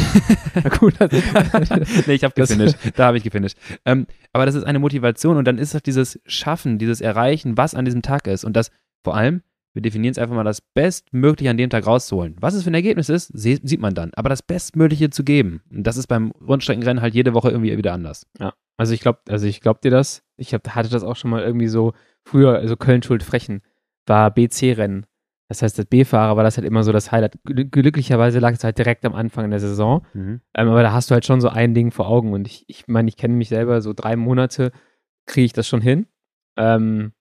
Na gut. nee, ich habe gefinisht. Da habe ich gefinisht. Ähm, aber das ist eine Motivation und dann ist das dieses Schaffen, dieses Erreichen, was an diesem Tag ist. Und das vor allem, wir definieren es einfach mal, das Bestmögliche an dem Tag rauszuholen. Was es für ein Ergebnis ist, sieht man dann. Aber das Bestmögliche zu geben. Und das ist beim Rundstreckenrennen halt jede Woche irgendwie wieder anders. Ja. Also ich glaube, also ich glaube dir das. Ich hab, hatte das auch schon mal irgendwie so früher, also Köln-Schuld-Frechen, war BC-Rennen. Das heißt, als B-Fahrer war das halt immer so das Highlight. Glücklicherweise lag es halt direkt am Anfang der Saison. Mhm. Ähm, aber da hast du halt schon so ein Ding vor Augen. Und ich, ich meine, ich kenne mich selber, so drei Monate kriege ich das schon hin. Ähm,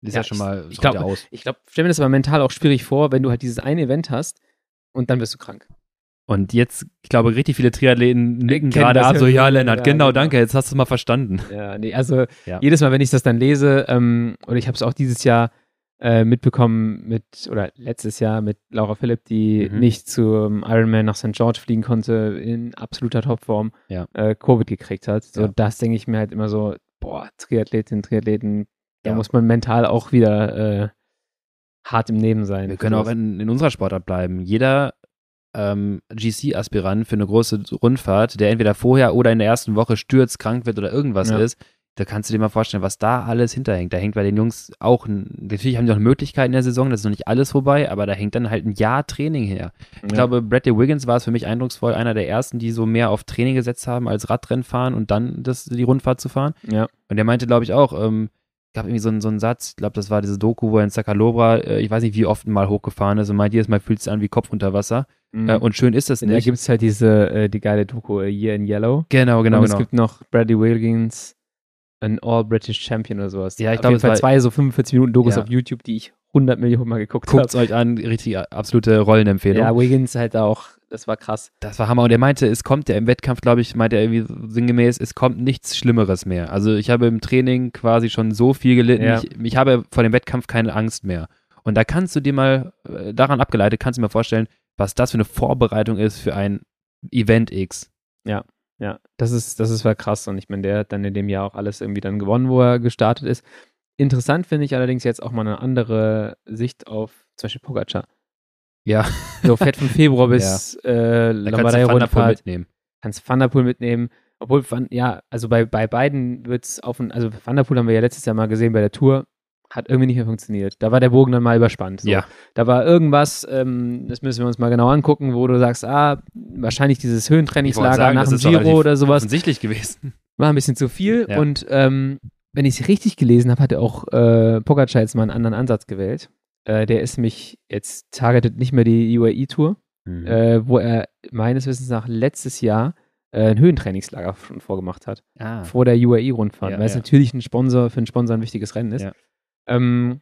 ist ja, ja schon mal ich, ich glaube, aus. Ich glaube, stell mir das aber mental auch schwierig vor, wenn du halt dieses eine Event hast und dann wirst du krank. Und jetzt, ich glaube, richtig viele Triathleten nicken gerade ab, so, ja, Lennart, ja, genau, genau, danke, jetzt hast du mal verstanden. Ja, nee, also ja. jedes Mal, wenn ich das dann lese, ähm, und ich habe es auch dieses Jahr äh, mitbekommen mit, oder letztes Jahr mit Laura Philipp, die mhm. nicht zum Ironman nach St. George fliegen konnte, in absoluter Topform, ja. äh, Covid gekriegt hat. So, das denke ich mir halt immer so, boah, Triathletin, Triathleten, da muss man mental auch wieder äh, hart im Neben sein. Wir können auch in, in unserer Sportart bleiben. Jeder ähm, GC-Aspirant für eine große Rundfahrt, der entweder vorher oder in der ersten Woche stürzt, krank wird oder irgendwas ja. ist, da kannst du dir mal vorstellen, was da alles hinterhängt. Da hängt bei den Jungs auch, natürlich haben die noch Möglichkeiten in der Saison, das ist noch nicht alles vorbei, aber da hängt dann halt ein Jahr Training her. Ich ja. glaube, Bradley Wiggins war es für mich eindrucksvoll, einer der ersten, die so mehr auf Training gesetzt haben, als Radrennen fahren und dann das, die Rundfahrt zu fahren. Ja. Und der meinte, glaube ich, auch, ähm, gab irgendwie so einen, so einen Satz, ich glaube, das war diese Doku, wo er in Sakalobra, äh, ich weiß nicht, wie oft mal hochgefahren ist und meint, jedes Mal fühlt es sich an wie Kopf unter Wasser. Mhm. Äh, und schön ist das nicht. Da gibt es halt diese, äh, die geile Doku, Year in Yellow. Genau, genau, und es genau. gibt noch Bradley Wiggins, ein All-British Champion oder sowas. Ja, ich glaube, es war zwei so 45 Minuten Dokus ja. auf YouTube, die ich 100 Millionen Mal geguckt habe. Guckt euch an, richtig absolute Rollenempfehlung. Ja, Wiggins halt auch, das war krass. Das war Hammer. Und er meinte, es kommt ja im Wettkampf, glaube ich, meinte er irgendwie sinngemäß, es kommt nichts Schlimmeres mehr. Also ich habe im Training quasi schon so viel gelitten. Ja. Ich, ich habe vor dem Wettkampf keine Angst mehr. Und da kannst du dir mal, äh, daran abgeleitet, kannst du dir mal vorstellen, was das für eine Vorbereitung ist für ein Event X. Ja, ja, das ist, das ist war krass. Und ich meine, der hat dann in dem Jahr auch alles irgendwie dann gewonnen, wo er gestartet ist. Interessant finde ich allerdings jetzt auch mal eine andere Sicht auf zum Beispiel Pogacar. Ja. So fährt von Februar bis ja. äh, Lombardei-Rundfahrt. mitnehmen. Kannst Van der Poel mitnehmen. Obwohl, Van, ja, also bei, bei beiden wird es auf, also Van der Poel haben wir ja letztes Jahr mal gesehen bei der Tour, hat irgendwie nicht mehr funktioniert. Da war der Bogen dann mal überspannt. So. Ja. Da war irgendwas, ähm, das müssen wir uns mal genau angucken, wo du sagst, ah, wahrscheinlich dieses Höhentrainingslager sagen, nach dem Giro oder sowas. Offensichtlich gewesen. War ein bisschen zu viel ja. und ähm, wenn ich es richtig gelesen habe, hat er auch äh, Pogacar jetzt mal einen anderen Ansatz gewählt. Äh, der ist mich jetzt targetet nicht mehr die UAE-Tour, mhm. äh, wo er meines Wissens nach letztes Jahr äh, ein Höhentrainingslager schon vorgemacht hat. Ah. Vor der UAE-Rundfahrt, ja, weil es natürlich ein Sponsor für einen Sponsor ein wichtiges Rennen ist. Ja. Ähm,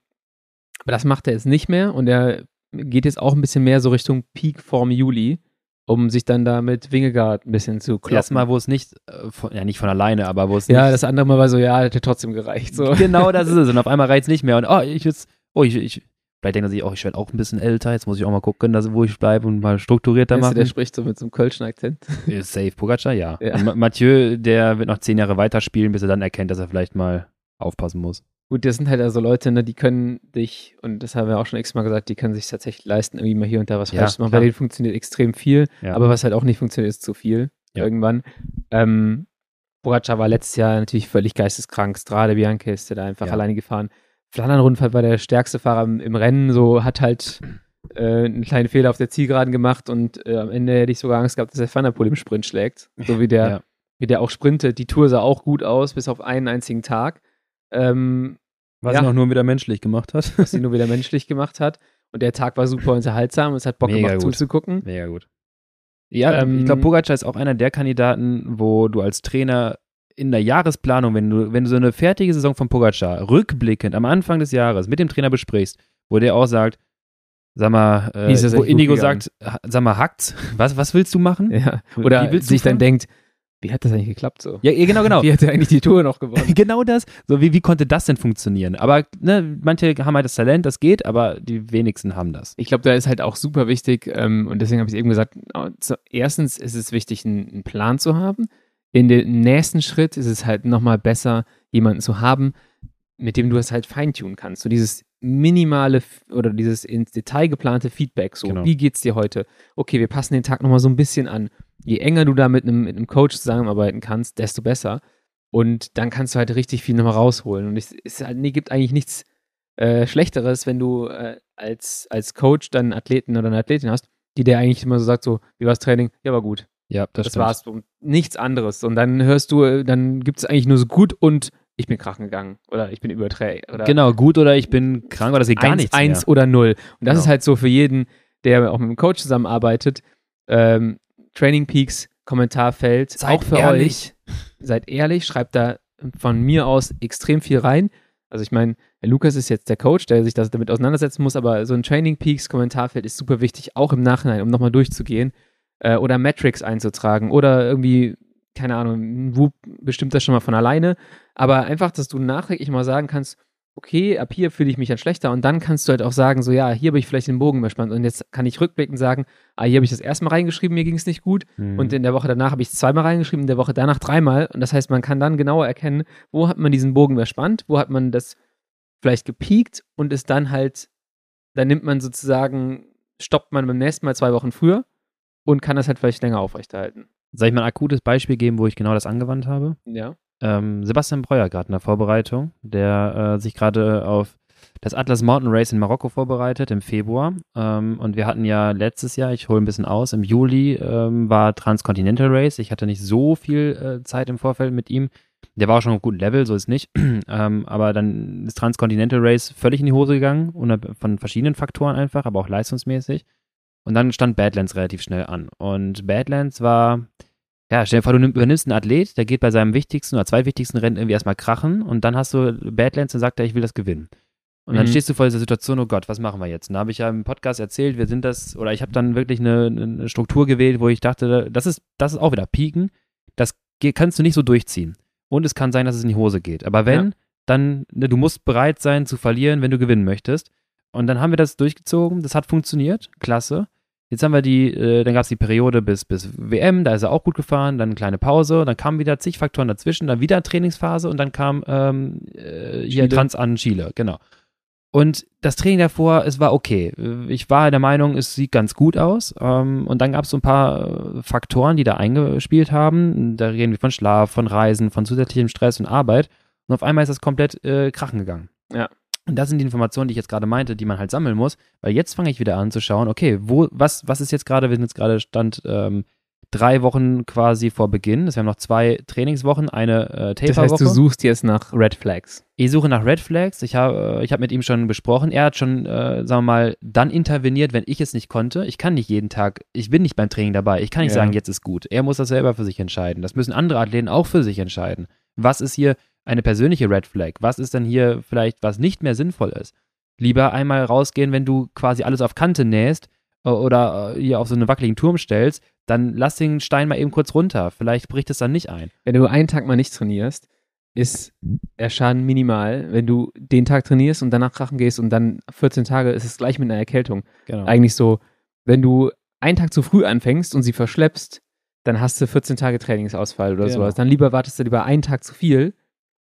aber das macht er jetzt nicht mehr und er geht jetzt auch ein bisschen mehr so Richtung Peak Form Juli um sich dann da mit Wingegaard ein bisschen zu kloppen. Erstmal, wo es nicht, äh, von, ja nicht von alleine, aber wo es Ja, das andere Mal war so, ja, hätte trotzdem gereicht. So. Genau das ist es. Und auf einmal reicht es nicht mehr. Und oh, ich jetzt, oh, ich, ich vielleicht denkt er sich, oh, ich werde auch ein bisschen älter, jetzt muss ich auch mal gucken, dass, wo ich bleibe und mal strukturierter machen. Der spricht so mit so einem Kölschen Akzent. Safe Pogacar, ja. ja. Mathieu, der wird noch zehn Jahre weiterspielen, bis er dann erkennt, dass er vielleicht mal aufpassen muss. Gut, das sind halt also Leute, ne, die können dich, und das haben wir auch schon x-mal gesagt, die können sich tatsächlich leisten, irgendwie mal hier und da was ja, falsch zu machen. Bei denen funktioniert extrem viel, ja. aber was halt auch nicht funktioniert, ist zu viel ja. irgendwann. Ähm, Pogacar war letztes Jahr natürlich völlig geisteskrank. Strade Bianca ist da einfach alleine gefahren. Flandern-Rundfahrt war der stärkste Fahrer im, im Rennen, so hat halt äh, einen kleinen Fehler auf der Zielgeraden gemacht und äh, am Ende hätte ich sogar Angst gehabt, dass der Van der Poel im Sprint schlägt. So wie der, wie der auch sprintet. Die Tour sah auch gut aus, bis auf einen einzigen Tag. Ähm, was ja, sie noch nur wieder menschlich gemacht hat. Was sie nur wieder menschlich gemacht hat. Und der Tag war super unterhaltsam und es hat Bock Mega gemacht gut. zuzugucken. Mega gut. Ja, ähm, ich glaube, Pogacar ist auch einer der Kandidaten, wo du als Trainer in der Jahresplanung, wenn du, wenn du so eine fertige Saison von Pogacar rückblickend am Anfang des Jahres mit dem Trainer besprichst, wo der auch sagt, sag mal, äh, wo Indigo sagt, sag mal, hackt's, was, was willst du machen? Ja. Oder sich dann denkt, wie hat das eigentlich geklappt so? Ja, genau, genau. Wie hat er eigentlich die Tour noch gewonnen? genau das. So, wie, wie konnte das denn funktionieren? Aber ne, manche haben halt das Talent, das geht, aber die wenigsten haben das. Ich glaube, da ist halt auch super wichtig, ähm, und deswegen habe ich eben gesagt, zu, erstens ist es wichtig, einen, einen Plan zu haben. In dem nächsten Schritt ist es halt nochmal besser, jemanden zu haben, mit dem du es halt feintunen kannst. So dieses minimale oder dieses ins Detail geplante Feedback. So, genau. wie geht's dir heute? Okay, wir passen den Tag nochmal so ein bisschen an je enger du da mit einem, mit einem Coach zusammenarbeiten kannst, desto besser. Und dann kannst du halt richtig viel nochmal rausholen. Und es, es halt, nee, gibt eigentlich nichts äh, Schlechteres, wenn du äh, als, als Coach dann einen Athleten oder eine Athletin hast, die dir eigentlich immer so sagt: so, wie war das Training? Ja, war gut. Ja, das, das war's. Und nichts anderes. Und dann hörst du, äh, dann gibt es eigentlich nur so gut und ich bin krachen gegangen oder ich bin überträgt. Genau, gut oder ich bin krank oder es geht gar nichts. Eins oder null. Und das genau. ist halt so für jeden, der auch mit einem Coach zusammenarbeitet, ähm, Training Peaks Kommentarfeld. Seid auch für ehrlich. euch. Seid ehrlich, schreibt da von mir aus extrem viel rein. Also ich meine, Lukas ist jetzt der Coach, der sich das damit auseinandersetzen muss, aber so ein Training Peaks Kommentarfeld ist super wichtig, auch im Nachhinein, um nochmal durchzugehen äh, oder Metrics einzutragen oder irgendwie, keine Ahnung, Whoop bestimmt das schon mal von alleine, aber einfach, dass du nachträglich mal sagen kannst, okay, ab hier fühle ich mich dann schlechter. Und dann kannst du halt auch sagen, so ja, hier habe ich vielleicht den Bogen überspannt. Und jetzt kann ich rückblickend sagen, ah, hier habe ich das erste Mal reingeschrieben, mir ging es nicht gut. Mhm. und in der Woche danach habe ich es zweimal reingeschrieben, in der Woche danach dreimal. Und das heißt, man kann dann genauer erkennen, wo hat man diesen Bogen überspannt, wo hat man das vielleicht gepiekt und ist dann halt, dann nimmt man sozusagen, stoppt man beim nächsten Mal zwei Wochen früher und kann das halt vielleicht länger aufrechterhalten. Soll ich mal ein akutes Beispiel geben, wo ich genau das angewandt habe? Ja ähm, Sebastian Breuer gerade in der Vorbereitung, der äh, sich gerade auf das Atlas Mountain Race in Marokko vorbereitet im Februar. Ähm, und wir hatten ja letztes Jahr, ich hole ein bisschen aus, im Juli ähm, war Transcontinental Race. Ich hatte nicht so viel äh, Zeit im Vorfeld mit ihm. Der war auch schon auf gutem Level, so ist nicht. ähm, aber dann ist Transcontinental Race völlig in die Hose gegangen, von verschiedenen Faktoren einfach, aber auch leistungsmäßig. Und dann stand Badlands relativ schnell an. Und Badlands war, ja, stell dir vor, du übernimmst einen Athlet, der geht bei seinem wichtigsten oder zwei wichtigsten Rennen irgendwie erstmal krachen und dann hast du Badlands und sagt er, ich will das gewinnen. Und dann mhm. stehst du vor dieser Situation, oh Gott, was machen wir jetzt? Und da habe ich ja im Podcast erzählt, wir sind das, oder ich habe dann wirklich eine, eine, Struktur gewählt, wo ich dachte, das ist, das ist auch wieder Pieken, das kannst du nicht so durchziehen. Und es kann sein, dass es in die Hose geht. Aber wenn, ja. dann, ne, du musst bereit sein zu verlieren, wenn du gewinnen möchtest. Und dann haben wir das durchgezogen, das hat funktioniert, klasse. Jetzt haben wir die, äh, dann gab es die Periode bis, bis WM, da ist er auch gut gefahren, dann eine kleine Pause, dann kamen wieder zig Faktoren dazwischen, dann wieder Trainingsphase und dann kam ähm, äh, hier Trans an Chile, genau. Und das Training davor, es war okay. Ich war der Meinung, es sieht ganz gut aus. Ähm, und dann gab es so ein paar äh, Faktoren, die da eingespielt haben. Da reden wir von Schlaf, von Reisen, von zusätzlichem Stress und Arbeit. Und auf einmal ist das komplett äh, krachen gegangen. Ja. Und das sind die Informationen, die ich jetzt gerade meinte, die man halt sammeln muss, weil jetzt fange ich wieder an zu schauen, okay, wo, was, was ist jetzt gerade, wir sind jetzt gerade Stand ähm, drei Wochen quasi vor Beginn. wir haben noch zwei Trainingswochen, eine äh, Taper-Woche. Das heißt, du suchst jetzt nach Red Flags. Ich suche nach Red Flags. Ich habe äh, ich hab mit ihm schon besprochen. Er hat schon, äh, sagen wir mal, dann interveniert, wenn ich es nicht konnte. Ich kann nicht jeden Tag, ich bin nicht beim Training dabei. Ich kann nicht ja. sagen, jetzt ist gut. Er muss das selber für sich entscheiden. Das müssen andere Athleten auch für sich entscheiden. Was ist hier eine persönliche Red Flag? Was ist dann hier vielleicht, was nicht mehr sinnvoll ist? Lieber einmal rausgehen, wenn du quasi alles auf Kante nähst äh, oder äh, hier auf so einen wackeligen Turm stellst, dann lass den Stein mal eben kurz runter. Vielleicht bricht es dann nicht ein. Wenn du einen Tag mal nicht trainierst, ist der Schaden minimal. Wenn du den Tag trainierst und danach krachen gehst und dann 14 Tage ist es gleich mit einer Erkältung. Genau. Eigentlich so, wenn du einen Tag zu früh anfängst und sie verschleppst, dann hast du 14 Tage Trainingsausfall oder genau. sowas. Dann lieber wartest du lieber einen Tag zu viel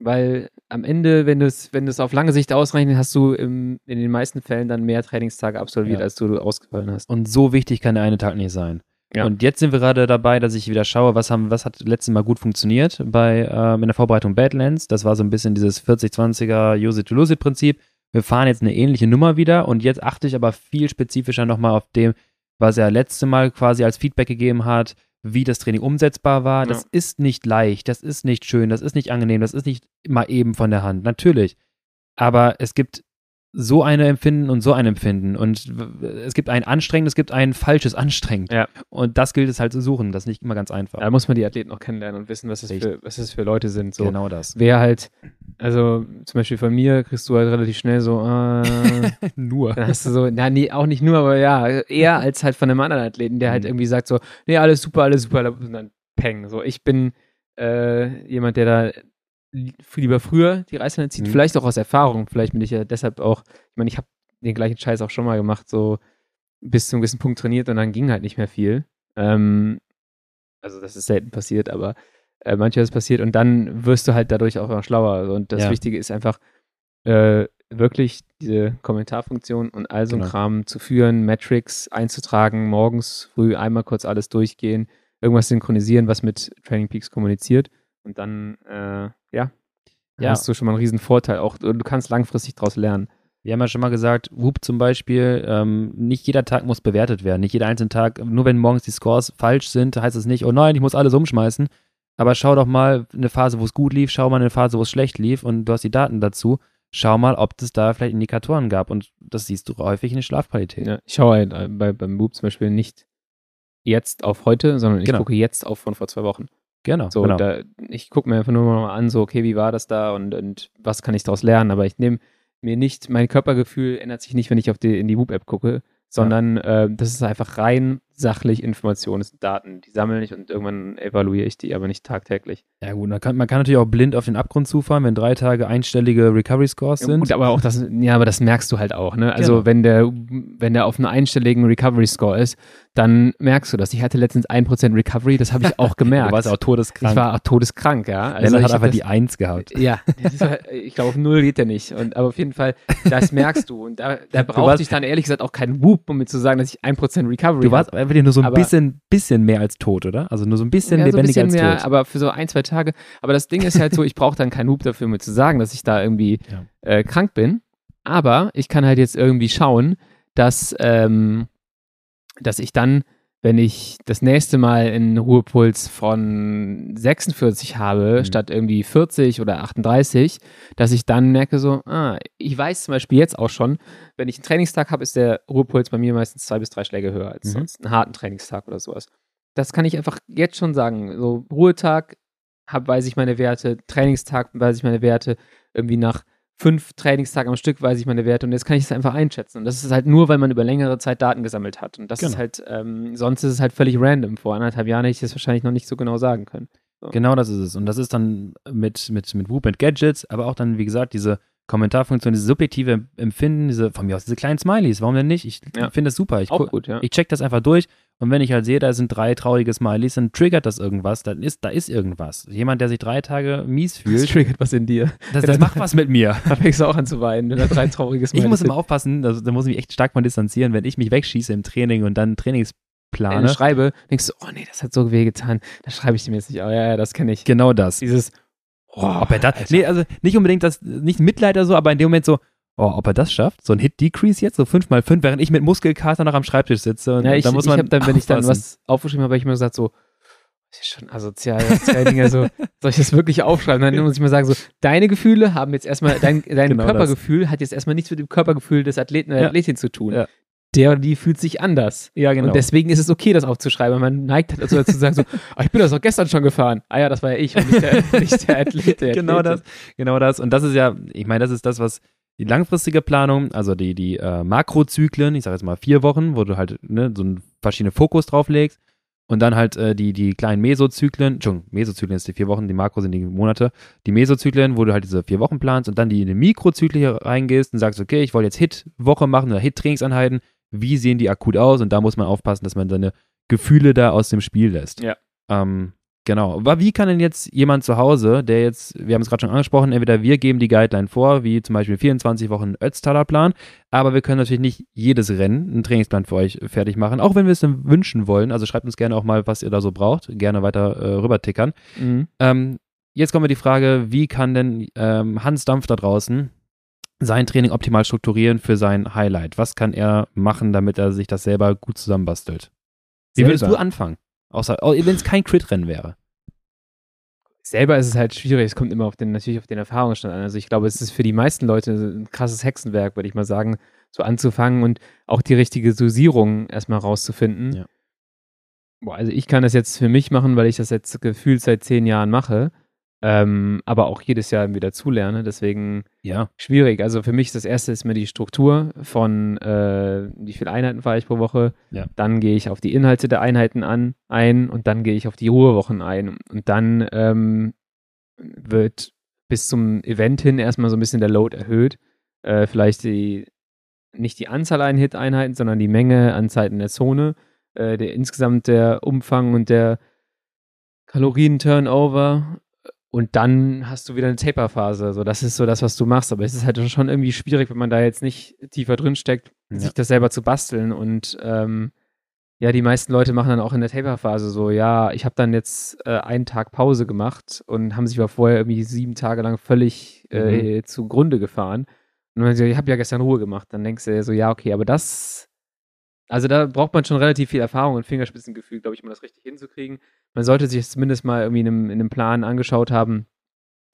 weil am Ende, wenn du es wenn auf lange Sicht ausrechnet, hast du im, in den meisten Fällen dann mehr Trainingstage absolviert, ja. als du ausgefallen hast. Und so wichtig kann der eine Tag nicht sein. Ja. Und jetzt sind wir gerade dabei, dass ich wieder schaue, was, haben, was hat letztes Mal gut funktioniert bei ähm, in der Vorbereitung Badlands. Das war so ein bisschen dieses 40-20er Use-it-to-lose-it-Prinzip. Wir fahren jetzt eine ähnliche Nummer wieder und jetzt achte ich aber viel spezifischer nochmal auf dem, was er letzte Mal quasi als Feedback gegeben hat, wie das Training umsetzbar war. Das ja. ist nicht leicht, das ist nicht schön, das ist nicht angenehm, das ist nicht mal eben von der Hand. Natürlich. Aber es gibt so eine Empfinden und so ein Empfinden. Und es gibt ein anstrengendes, es gibt ein falsches anstrengend. Ja. Und das gilt es halt zu suchen. Das ist nicht immer ganz einfach. Da muss man die Athleten auch kennenlernen und wissen, was das, für, was das für Leute sind. So. Genau das. Wer halt, also zum Beispiel von mir kriegst du halt relativ schnell so, äh, nur. Dann hast du so, na, nee, auch nicht nur, aber ja, eher als halt von einem anderen Athleten, der halt mhm. irgendwie sagt so, nee, alles super, alles super, und dann peng. So, ich bin äh, jemand, der da lieber früher die Reißleine zieht, mhm. vielleicht auch aus Erfahrung. Vielleicht bin ich ja deshalb auch, ich meine, ich habe den gleichen Scheiß auch schon mal gemacht, so bis zu einem gewissen Punkt trainiert und dann ging halt nicht mehr viel. Ähm, also das ist selten passiert, aber äh, manchmal ist es passiert und dann wirst du halt dadurch auch immer schlauer. Und das ja. Wichtige ist einfach äh, wirklich diese Kommentarfunktion und all so genau. Kram zu führen, Metrics einzutragen, morgens früh einmal kurz alles durchgehen, irgendwas synchronisieren, was mit Training Peaks kommuniziert und dann, äh, ja, ja. hast du schon mal einen riesen Vorteil. Auch du kannst langfristig daraus lernen. Wir haben ja schon mal gesagt, Whoop zum Beispiel, ähm, nicht jeder Tag muss bewertet werden. Nicht jeder einzelne Tag, nur wenn morgens die Scores falsch sind, heißt es nicht, oh nein, ich muss alles umschmeißen. Aber schau doch mal eine Phase, wo es gut lief, schau mal eine Phase, wo es schlecht lief und du hast die Daten dazu. Schau mal, ob es da vielleicht Indikatoren gab und das siehst du häufig in der Schlafqualität. Ja, ich schaue halt äh, bei, beim Whoop zum Beispiel nicht jetzt auf heute, sondern ich genau. gucke jetzt auf von vor zwei Wochen. Genau. So, genau. Da, ich gucke mir einfach nur mal an, so, okay, wie war das da und, und was kann ich daraus lernen? Aber ich nehme mir nicht, mein Körpergefühl ändert sich nicht, wenn ich auf die, in die Whoop-App gucke, sondern ja. äh, das ist einfach rein sachlich Informationen, das sind Daten, die sammle ich und irgendwann evaluiere ich die, aber nicht tagtäglich. Ja gut, man kann, man kann natürlich auch blind auf den Abgrund zufahren, wenn drei Tage einstellige Recovery Scores sind. Ja, gut, aber auch das, ja, aber das merkst du halt auch, ne? Also genau. wenn der, wenn der auf einem einstelligen Recovery Score ist, dann merkst du das. Ich hatte letztens 1% Recovery, das habe ich auch gemerkt. du warst auch todeskrank. Ich war auch todeskrank, ja. Also Lennart hat einfach das, die Eins gehabt. Ja, ich glaube, auf Null geht der nicht. Und, aber auf jeden Fall, das merkst du. Und da, da brauchte ich dann ehrlich gesagt auch keinen Whoop, um mir zu sagen, dass ich 1% Recovery Du warst einfach nur so ein aber, bisschen, bisschen mehr als tot, oder? Also nur so ein bisschen ja, lebendiger so ein bisschen als mehr, tot. Aber für so ein, zwei Tage. Aber das Ding ist halt so, ich brauche dann keinen Whoop dafür, mir zu sagen, dass ich da irgendwie ja. äh, krank bin. Aber ich kann halt jetzt irgendwie schauen, dass, ähm, dass ich dann wenn ich das nächste Mal einen Ruhepuls von 46 habe, mhm. statt irgendwie 40 oder 38, dass ich dann merke so, ah, ich weiß zum Beispiel jetzt auch schon, wenn ich einen Trainingstag habe, ist der Ruhepuls bei mir meistens zwei bis drei Schläge höher als mhm. sonst, einen harten Trainingstag oder sowas. Das kann ich einfach jetzt schon sagen. So, Ruhetag, hab, weiß ich meine Werte, Trainingstag weiß ich meine Werte, irgendwie nach fünf Trainingstage am Stück weiß ich meine Werte und jetzt kann ich es einfach einschätzen. Und das ist halt nur, weil man über längere Zeit Daten gesammelt hat. Und das genau. ist halt, ähm, sonst ist es halt völlig random. Vor anderthalb Jahren hätte ich das wahrscheinlich noch nicht so genau sagen können. So. Genau das ist es. Und das ist dann mit, mit, mit Whoop, mit Gadgets, aber auch dann, wie gesagt, diese Kommentarfunktion, dieses subjektive Empfinden, diese, von mir aus, diese kleinen Smileys, warum denn nicht? Ich ja. finde das super. Ich, auch gut, ja. ich check das einfach durch und wenn ich halt sehe, da sind drei traurige Smileys, dann triggert das irgendwas, dann ist, da ist irgendwas. Jemand, der sich drei Tage mies fühlt. Das triggert was in dir. Das, das macht was mit mir. Da fängst du auch an zu weinen, wenn da drei traurige Smileys Ich muss immer aufpassen, also, da muss ich mich echt stark von distanzieren, wenn ich mich wegschieße im Training und dann Trainingsplane. schreibe, denkst du, oh nee, das hat so wehgetan. Da schreibe ich dem jetzt nicht. Oh ja, ja, das kenne ich. Genau das. Dieses, Oh, ob er das, nee, also nicht unbedingt das, nicht Mitleid oder so, aber in dem Moment so, oh, ob er das schafft, so ein Hit-Decrease jetzt, so 5x5, während ich mit Muskelkater noch am Schreibtisch sitze. Und ja, ich, da muss man ich hab dann, wenn ich dann was aufgeschrieben habe, habe ich mir gesagt, so, das ist schon asozial, asozial so, soll ich das wirklich aufschreiben? Dann muss ich mir sagen, so, deine Gefühle haben jetzt erstmal, dein, dein genau Körpergefühl das. hat jetzt erstmal nichts mit dem Körpergefühl des Athleten oder ja. Athletin zu tun. Ja der oder die fühlt sich anders. Ja, genau. Und deswegen ist es okay, das aufzuschreiben. Man neigt halt dazu, zu sagen, so, oh, ich bin das auch gestern schon gefahren. Ah ja, das war ja ich und nicht der, nicht der Athlet. Der genau das, genau das. Und das ist ja, ich meine, das ist das, was die langfristige Planung, also die, die äh, Makrozyklen, ich sage jetzt mal vier Wochen, wo du halt ne, so einen verschiedenen Fokus drauf legst. Und dann halt äh, die, die kleinen Mesozyklen, Entschuldigung, Mesozyklen ist die vier Wochen, die Makro sind die Monate. Die Mesozyklen, wo du halt diese vier Wochen planst und dann die in die Mikrozyklen hier reingehst und sagst, okay, ich wollte jetzt Hit-Woche machen oder Hit-Trainingseinheiten wie sehen die akut aus und da muss man aufpassen, dass man seine Gefühle da aus dem Spiel lässt. Ja. Ähm, genau. Aber wie kann denn jetzt jemand zu Hause, der jetzt, wir haben es gerade schon angesprochen, entweder wir geben die Guideline vor, wie zum Beispiel 24 Wochen Ötztaler Plan, aber wir können natürlich nicht jedes Rennen einen Trainingsplan für euch fertig machen, auch wenn wir es dann wünschen wollen. Also schreibt uns gerne auch mal, was ihr da so braucht, gerne weiter äh, rüber tickern. Mhm. Ähm, jetzt kommen wir die Frage, wie kann denn ähm, Hans Dampf da draußen sein Training optimal strukturieren für sein Highlight? Was kann er machen, damit er sich das selber gut zusammenbastelt? Wie würdest du anfangen? Außer, wenn es kein Crit-Rennen wäre. Selber ist es halt schwierig. Es kommt immer auf den, natürlich auf den Erfahrungsstand an. Also ich glaube, es ist für die meisten Leute ein krasses Hexenwerk, würde ich mal sagen, so anzufangen und auch die richtige Dosierung erstmal rauszufinden. Ja. Boah, also ich kann das jetzt für mich machen, weil ich das jetzt gefühlt seit zehn Jahren mache ähm, aber auch jedes Jahr wieder zulerne. Deswegen ja. schwierig. Also für mich ist das erste ist mir die Struktur von äh, wie viele Einheiten fahre ich pro Woche. Ja. Dann gehe ich auf die Inhalte der Einheiten an ein und dann gehe ich auf die Ruhewochen ein. Und dann ähm, wird bis zum Event hin erstmal so ein bisschen der Load erhöht. Äh, vielleicht die nicht die Anzahl an Hit-Einheiten, sondern die Menge an Zeiten der Zone. Äh, der insgesamt der Umfang und der Kalorien-Turnover und dann hast du wieder eine Taper-Phase. So, das ist so das, was du machst. Aber es ist halt schon irgendwie schwierig, wenn man da jetzt nicht tiefer drin steckt, ja. sich das selber zu basteln. Und ähm, ja, die meisten Leute machen dann auch in der Taper-Phase so, ja, ich habe dann jetzt äh, einen Tag Pause gemacht und haben sich aber vorher irgendwie sieben Tage lang völlig äh, mhm. zugrunde gefahren. Und dann ich habe ja gestern Ruhe gemacht. Dann denkst du so, ja, okay, aber das, also da braucht man schon relativ viel Erfahrung und Fingerspitzengefühl, glaube ich, um das richtig hinzukriegen man sollte sich zumindest mal irgendwie in einem, in einem Plan angeschaut haben,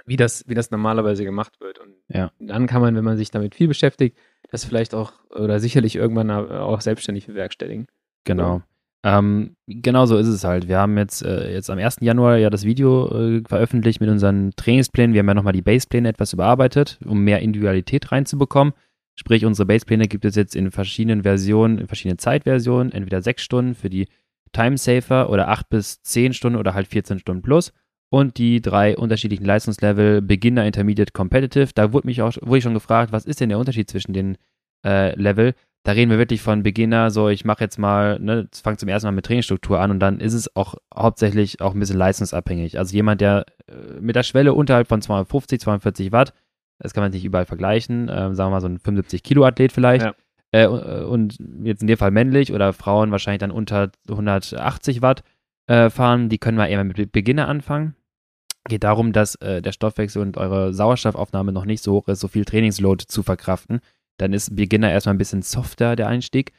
wie das, wie das normalerweise gemacht wird. Und ja. dann kann man, wenn man sich damit viel beschäftigt, das vielleicht auch oder sicherlich irgendwann auch selbstständig bewerkstelligen. Genau. Ähm, genau so ist es halt. Wir haben jetzt, äh, jetzt am 1. Januar ja das Video äh, veröffentlicht mit unseren Trainingsplänen. Wir haben ja nochmal die Basepläne etwas überarbeitet, um mehr Individualität reinzubekommen. Sprich, unsere Basepläne gibt es jetzt in verschiedenen Versionen, in verschiedenen Zeitversionen, entweder sechs Stunden für die Time Safer oder 8 bis 10 Stunden oder halt 14 Stunden plus. Und die drei unterschiedlichen Leistungslevel, Beginner, Intermediate, Competitive. Da wurde, mich auch, wurde ich schon gefragt, was ist denn der Unterschied zwischen den äh, Level? Da reden wir wirklich von Beginner, so ich mache jetzt mal, ne, fange zum ersten Mal mit Trainingsstruktur an und dann ist es auch hauptsächlich auch ein bisschen leistungsabhängig. Also jemand, der äh, mit der Schwelle unterhalb von 250, 240 Watt, das kann man nicht überall vergleichen, äh, sagen wir mal so ein 75 Kilo Athlet vielleicht, ja äh, und jetzt in dem Fall männlich oder Frauen wahrscheinlich dann unter 180 Watt äh, fahren, die können wir eher mit Beginner anfangen. Geht darum, dass äh, der Stoffwechsel und eure Sauerstoffaufnahme noch nicht so hoch ist, so viel Trainingsload zu verkraften. Dann ist Beginner erstmal ein bisschen softer, der Einstieg.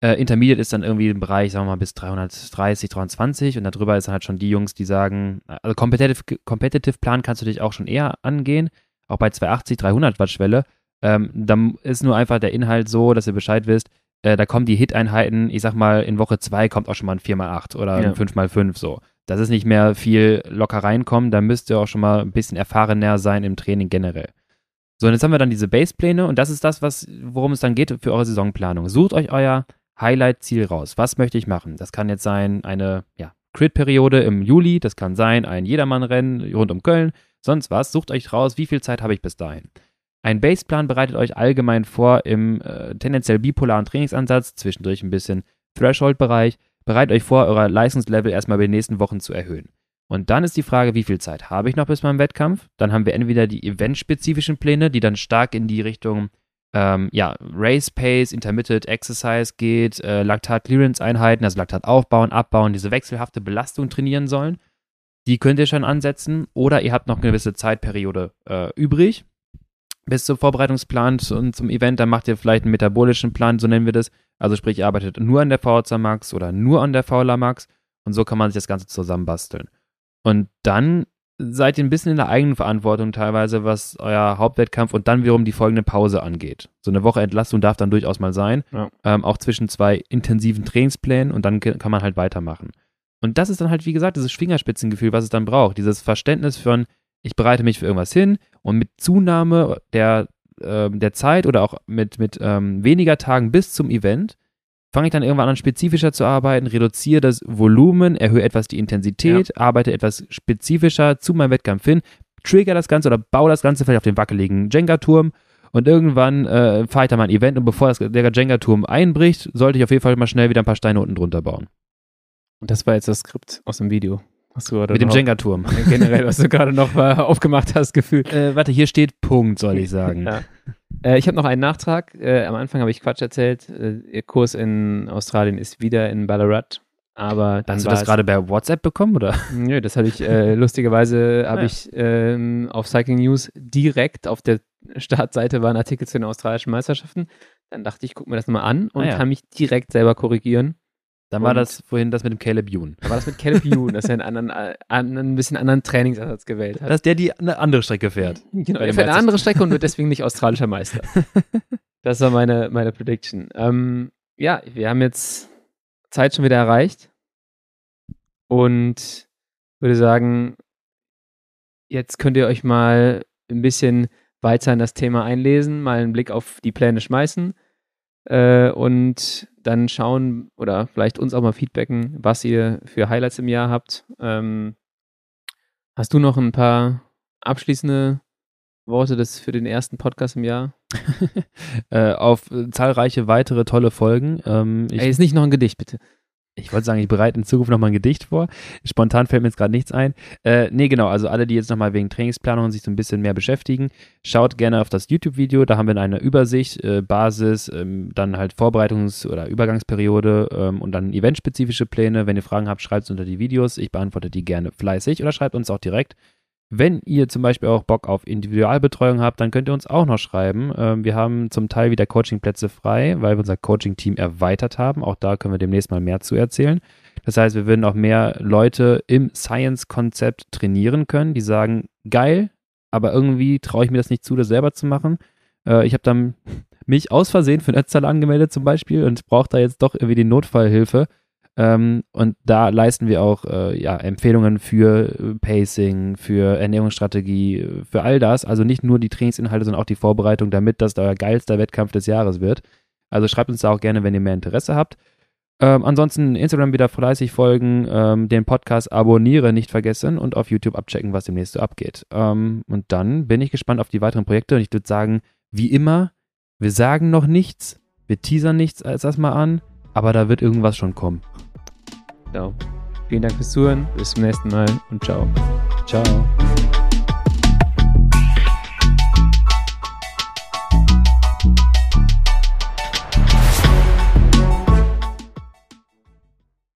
Äh, Intermediate ist dann irgendwie im Bereich, sagen wir mal, bis 330, 320 und darüber ist dann halt schon die Jungs, die sagen, also Competitive, Competitive Plan kannst du dich auch schon eher angehen, auch bei 280, 300 Watt Schwelle ähm, dann ist nur einfach der Inhalt so, dass ihr Bescheid wisst, äh, da kommen die Hit-Einheiten, ich sag mal, in Woche 2 kommt auch schon mal ein 4x8 oder ja. ein 5x5 so. Das ist nicht mehr viel locker reinkommen, da müsst ihr auch schon mal ein bisschen erfahrener sein im Training generell. So, und jetzt haben wir dann diese Basepläne und das ist das, was, worum es dann geht für eure Saisonplanung. Sucht euch euer Highlight-Ziel raus. Was möchte ich machen? Das kann jetzt sein eine ja, Crit-Periode im Juli, das kann sein ein Jedermann-Rennen rund um Köln, sonst was. Sucht euch raus, wie viel Zeit habe ich bis dahin. Ein Baseplan bereitet euch allgemein vor im äh, tendenziell bipolaren Trainingsansatz, zwischendurch ein bisschen Threshold-Bereich, bereitet euch vor, euer Leistungslevel erstmal bei den nächsten Wochen zu erhöhen. Und dann ist die Frage, wie viel Zeit habe ich noch bis meinem Wettkampf? Dann haben wir entweder die eventspezifischen Pläne, die dann stark in die Richtung ähm, ja, Race Pace, Intermittent Exercise geht, äh, Laktat-Clearance-Einheiten, also Laktat aufbauen, abbauen, diese wechselhafte Belastung trainieren sollen. Die könnt ihr schon ansetzen. Oder ihr habt noch eine gewisse Zeitperiode äh, übrig bis zum Vorbereitungsplan und zum Event, dann macht ihr vielleicht einen metabolischen Plan, so nennen wir das. Also sprich, ihr arbeitet nur an der VHC Max oder nur an der VLA Max und so kann man sich das Ganze zusammenbasteln. Und dann seid ihr ein bisschen in der eigenen Verantwortung teilweise, was euer Hauptwettkampf und dann wiederum die folgende Pause angeht. So eine Woche Entlastung darf dann durchaus mal sein, ja. ähm, auch zwischen zwei intensiven Trainingsplänen und dann kann man halt weitermachen. Und das ist dann halt, wie gesagt, dieses Fingerspitzengefühl, was es dann braucht. Dieses Verständnis von, ich bereite mich für irgendwas hin und mit Zunahme der, äh, der Zeit oder auch mit, mit ähm, weniger Tagen bis zum Event fange ich dann irgendwann an, spezifischer zu arbeiten, reduziere das Volumen, erhöhe etwas die Intensität, ja. arbeite etwas spezifischer zu meinem Wettkampf hin, trigger das Ganze oder baue das Ganze vielleicht auf den wackeligen Jenga-Turm und irgendwann äh, fahre ich dann mal ein Event und bevor das, der Jenga-Turm einbricht, sollte ich auf jeden Fall mal schnell wieder ein paar Steine unten drunter bauen. Und das war jetzt das Skript aus dem Video. Hast du Mit dem Jenga-Turm. Generell, was du gerade noch mal aufgemacht hast, gefühlt. Äh, warte, hier steht Punkt, soll ich sagen. Ja. Äh, ich habe noch einen Nachtrag. Äh, am Anfang habe ich Quatsch erzählt. Äh, ihr Kurs in Australien ist wieder in Ballarat. Aber dann Hast du das gerade bei WhatsApp bekommen, oder? Nö, das habe ich, äh, lustigerweise habe ja. ich ähm, auf Cycling News direkt auf der Startseite war ein Artikel zu den australischen Meisterschaften. Dann dachte ich, guck mir das mal an und ah, ja. kann mich direkt selber korrigieren. Dann war das vorhin das mit dem Caleb Youn. Dann war das mit Caleb Youn, dass er einen, anderen, äh, einen ein bisschen anderen Trainingsansatz gewählt hat. Dass der die eine andere Strecke fährt. Genau, er fährt eine andere Strecke und wird deswegen nicht australischer Meister. das war meine, meine Prediction. Ähm, ja, wir haben jetzt Zeit schon wieder erreicht. Und würde sagen, jetzt könnt ihr euch mal ein bisschen weiter in das Thema einlesen, mal einen Blick auf die Pläne schmeißen äh, und dann schauen oder vielleicht uns auch mal feedbacken, was ihr für Highlights im Jahr habt. Ähm, hast du noch ein paar abschließende Worte des, für den ersten Podcast im Jahr? äh, auf zahlreiche weitere tolle Folgen. Ähm, ich, Ey, ist nicht noch ein Gedicht, bitte ich wollte sagen, ich bereite in Zukunft nochmal ein Gedicht vor. Spontan fällt mir jetzt gerade nichts ein. Äh, nee, genau, also alle, die jetzt nochmal wegen Trainingsplanung sich so ein bisschen mehr beschäftigen, schaut gerne auf das YouTube-Video. Da haben wir eine Übersicht, äh, Basis, ähm, dann halt Vorbereitungs- oder Übergangsperiode ähm, und dann eventspezifische Pläne. Wenn ihr Fragen habt, schreibt es unter die Videos. Ich beantworte die gerne fleißig oder schreibt uns auch direkt. Wenn ihr zum Beispiel auch Bock auf Individualbetreuung habt, dann könnt ihr uns auch noch schreiben. Ähm, wir haben zum Teil wieder Coachingplätze frei, weil wir unser Coaching-Team erweitert haben. Auch da können wir demnächst mal mehr zu erzählen. Das heißt, wir würden auch mehr Leute im Science-Konzept trainieren können, die sagen, geil, aber irgendwie traue ich mir das nicht zu, das selber zu machen. Äh, ich habe dann mich aus Versehen für ein Ötztal angemeldet zum Beispiel und brauche da jetzt doch irgendwie die Notfallhilfe. Ähm, und da leisten wir auch äh, ja, Empfehlungen für äh, Pacing, für Ernährungsstrategie, äh, für all das. Also nicht nur die Trainingsinhalte, sondern auch die Vorbereitung, damit das euer geilster Wettkampf des Jahres wird. Also schreibt uns da auch gerne, wenn ihr mehr Interesse habt. Ähm, ansonsten Instagram wieder fleißig folgen, ähm, den Podcast abonnieren nicht vergessen und auf YouTube abchecken, was demnächst so abgeht. Ähm, und dann bin ich gespannt auf die weiteren Projekte und ich würde sagen, wie immer, wir sagen noch nichts, wir teasern nichts als das mal an, aber da wird irgendwas schon kommen. Genau. Vielen Dank fürs Zuhören. Bis zum nächsten Mal und ciao. Ciao.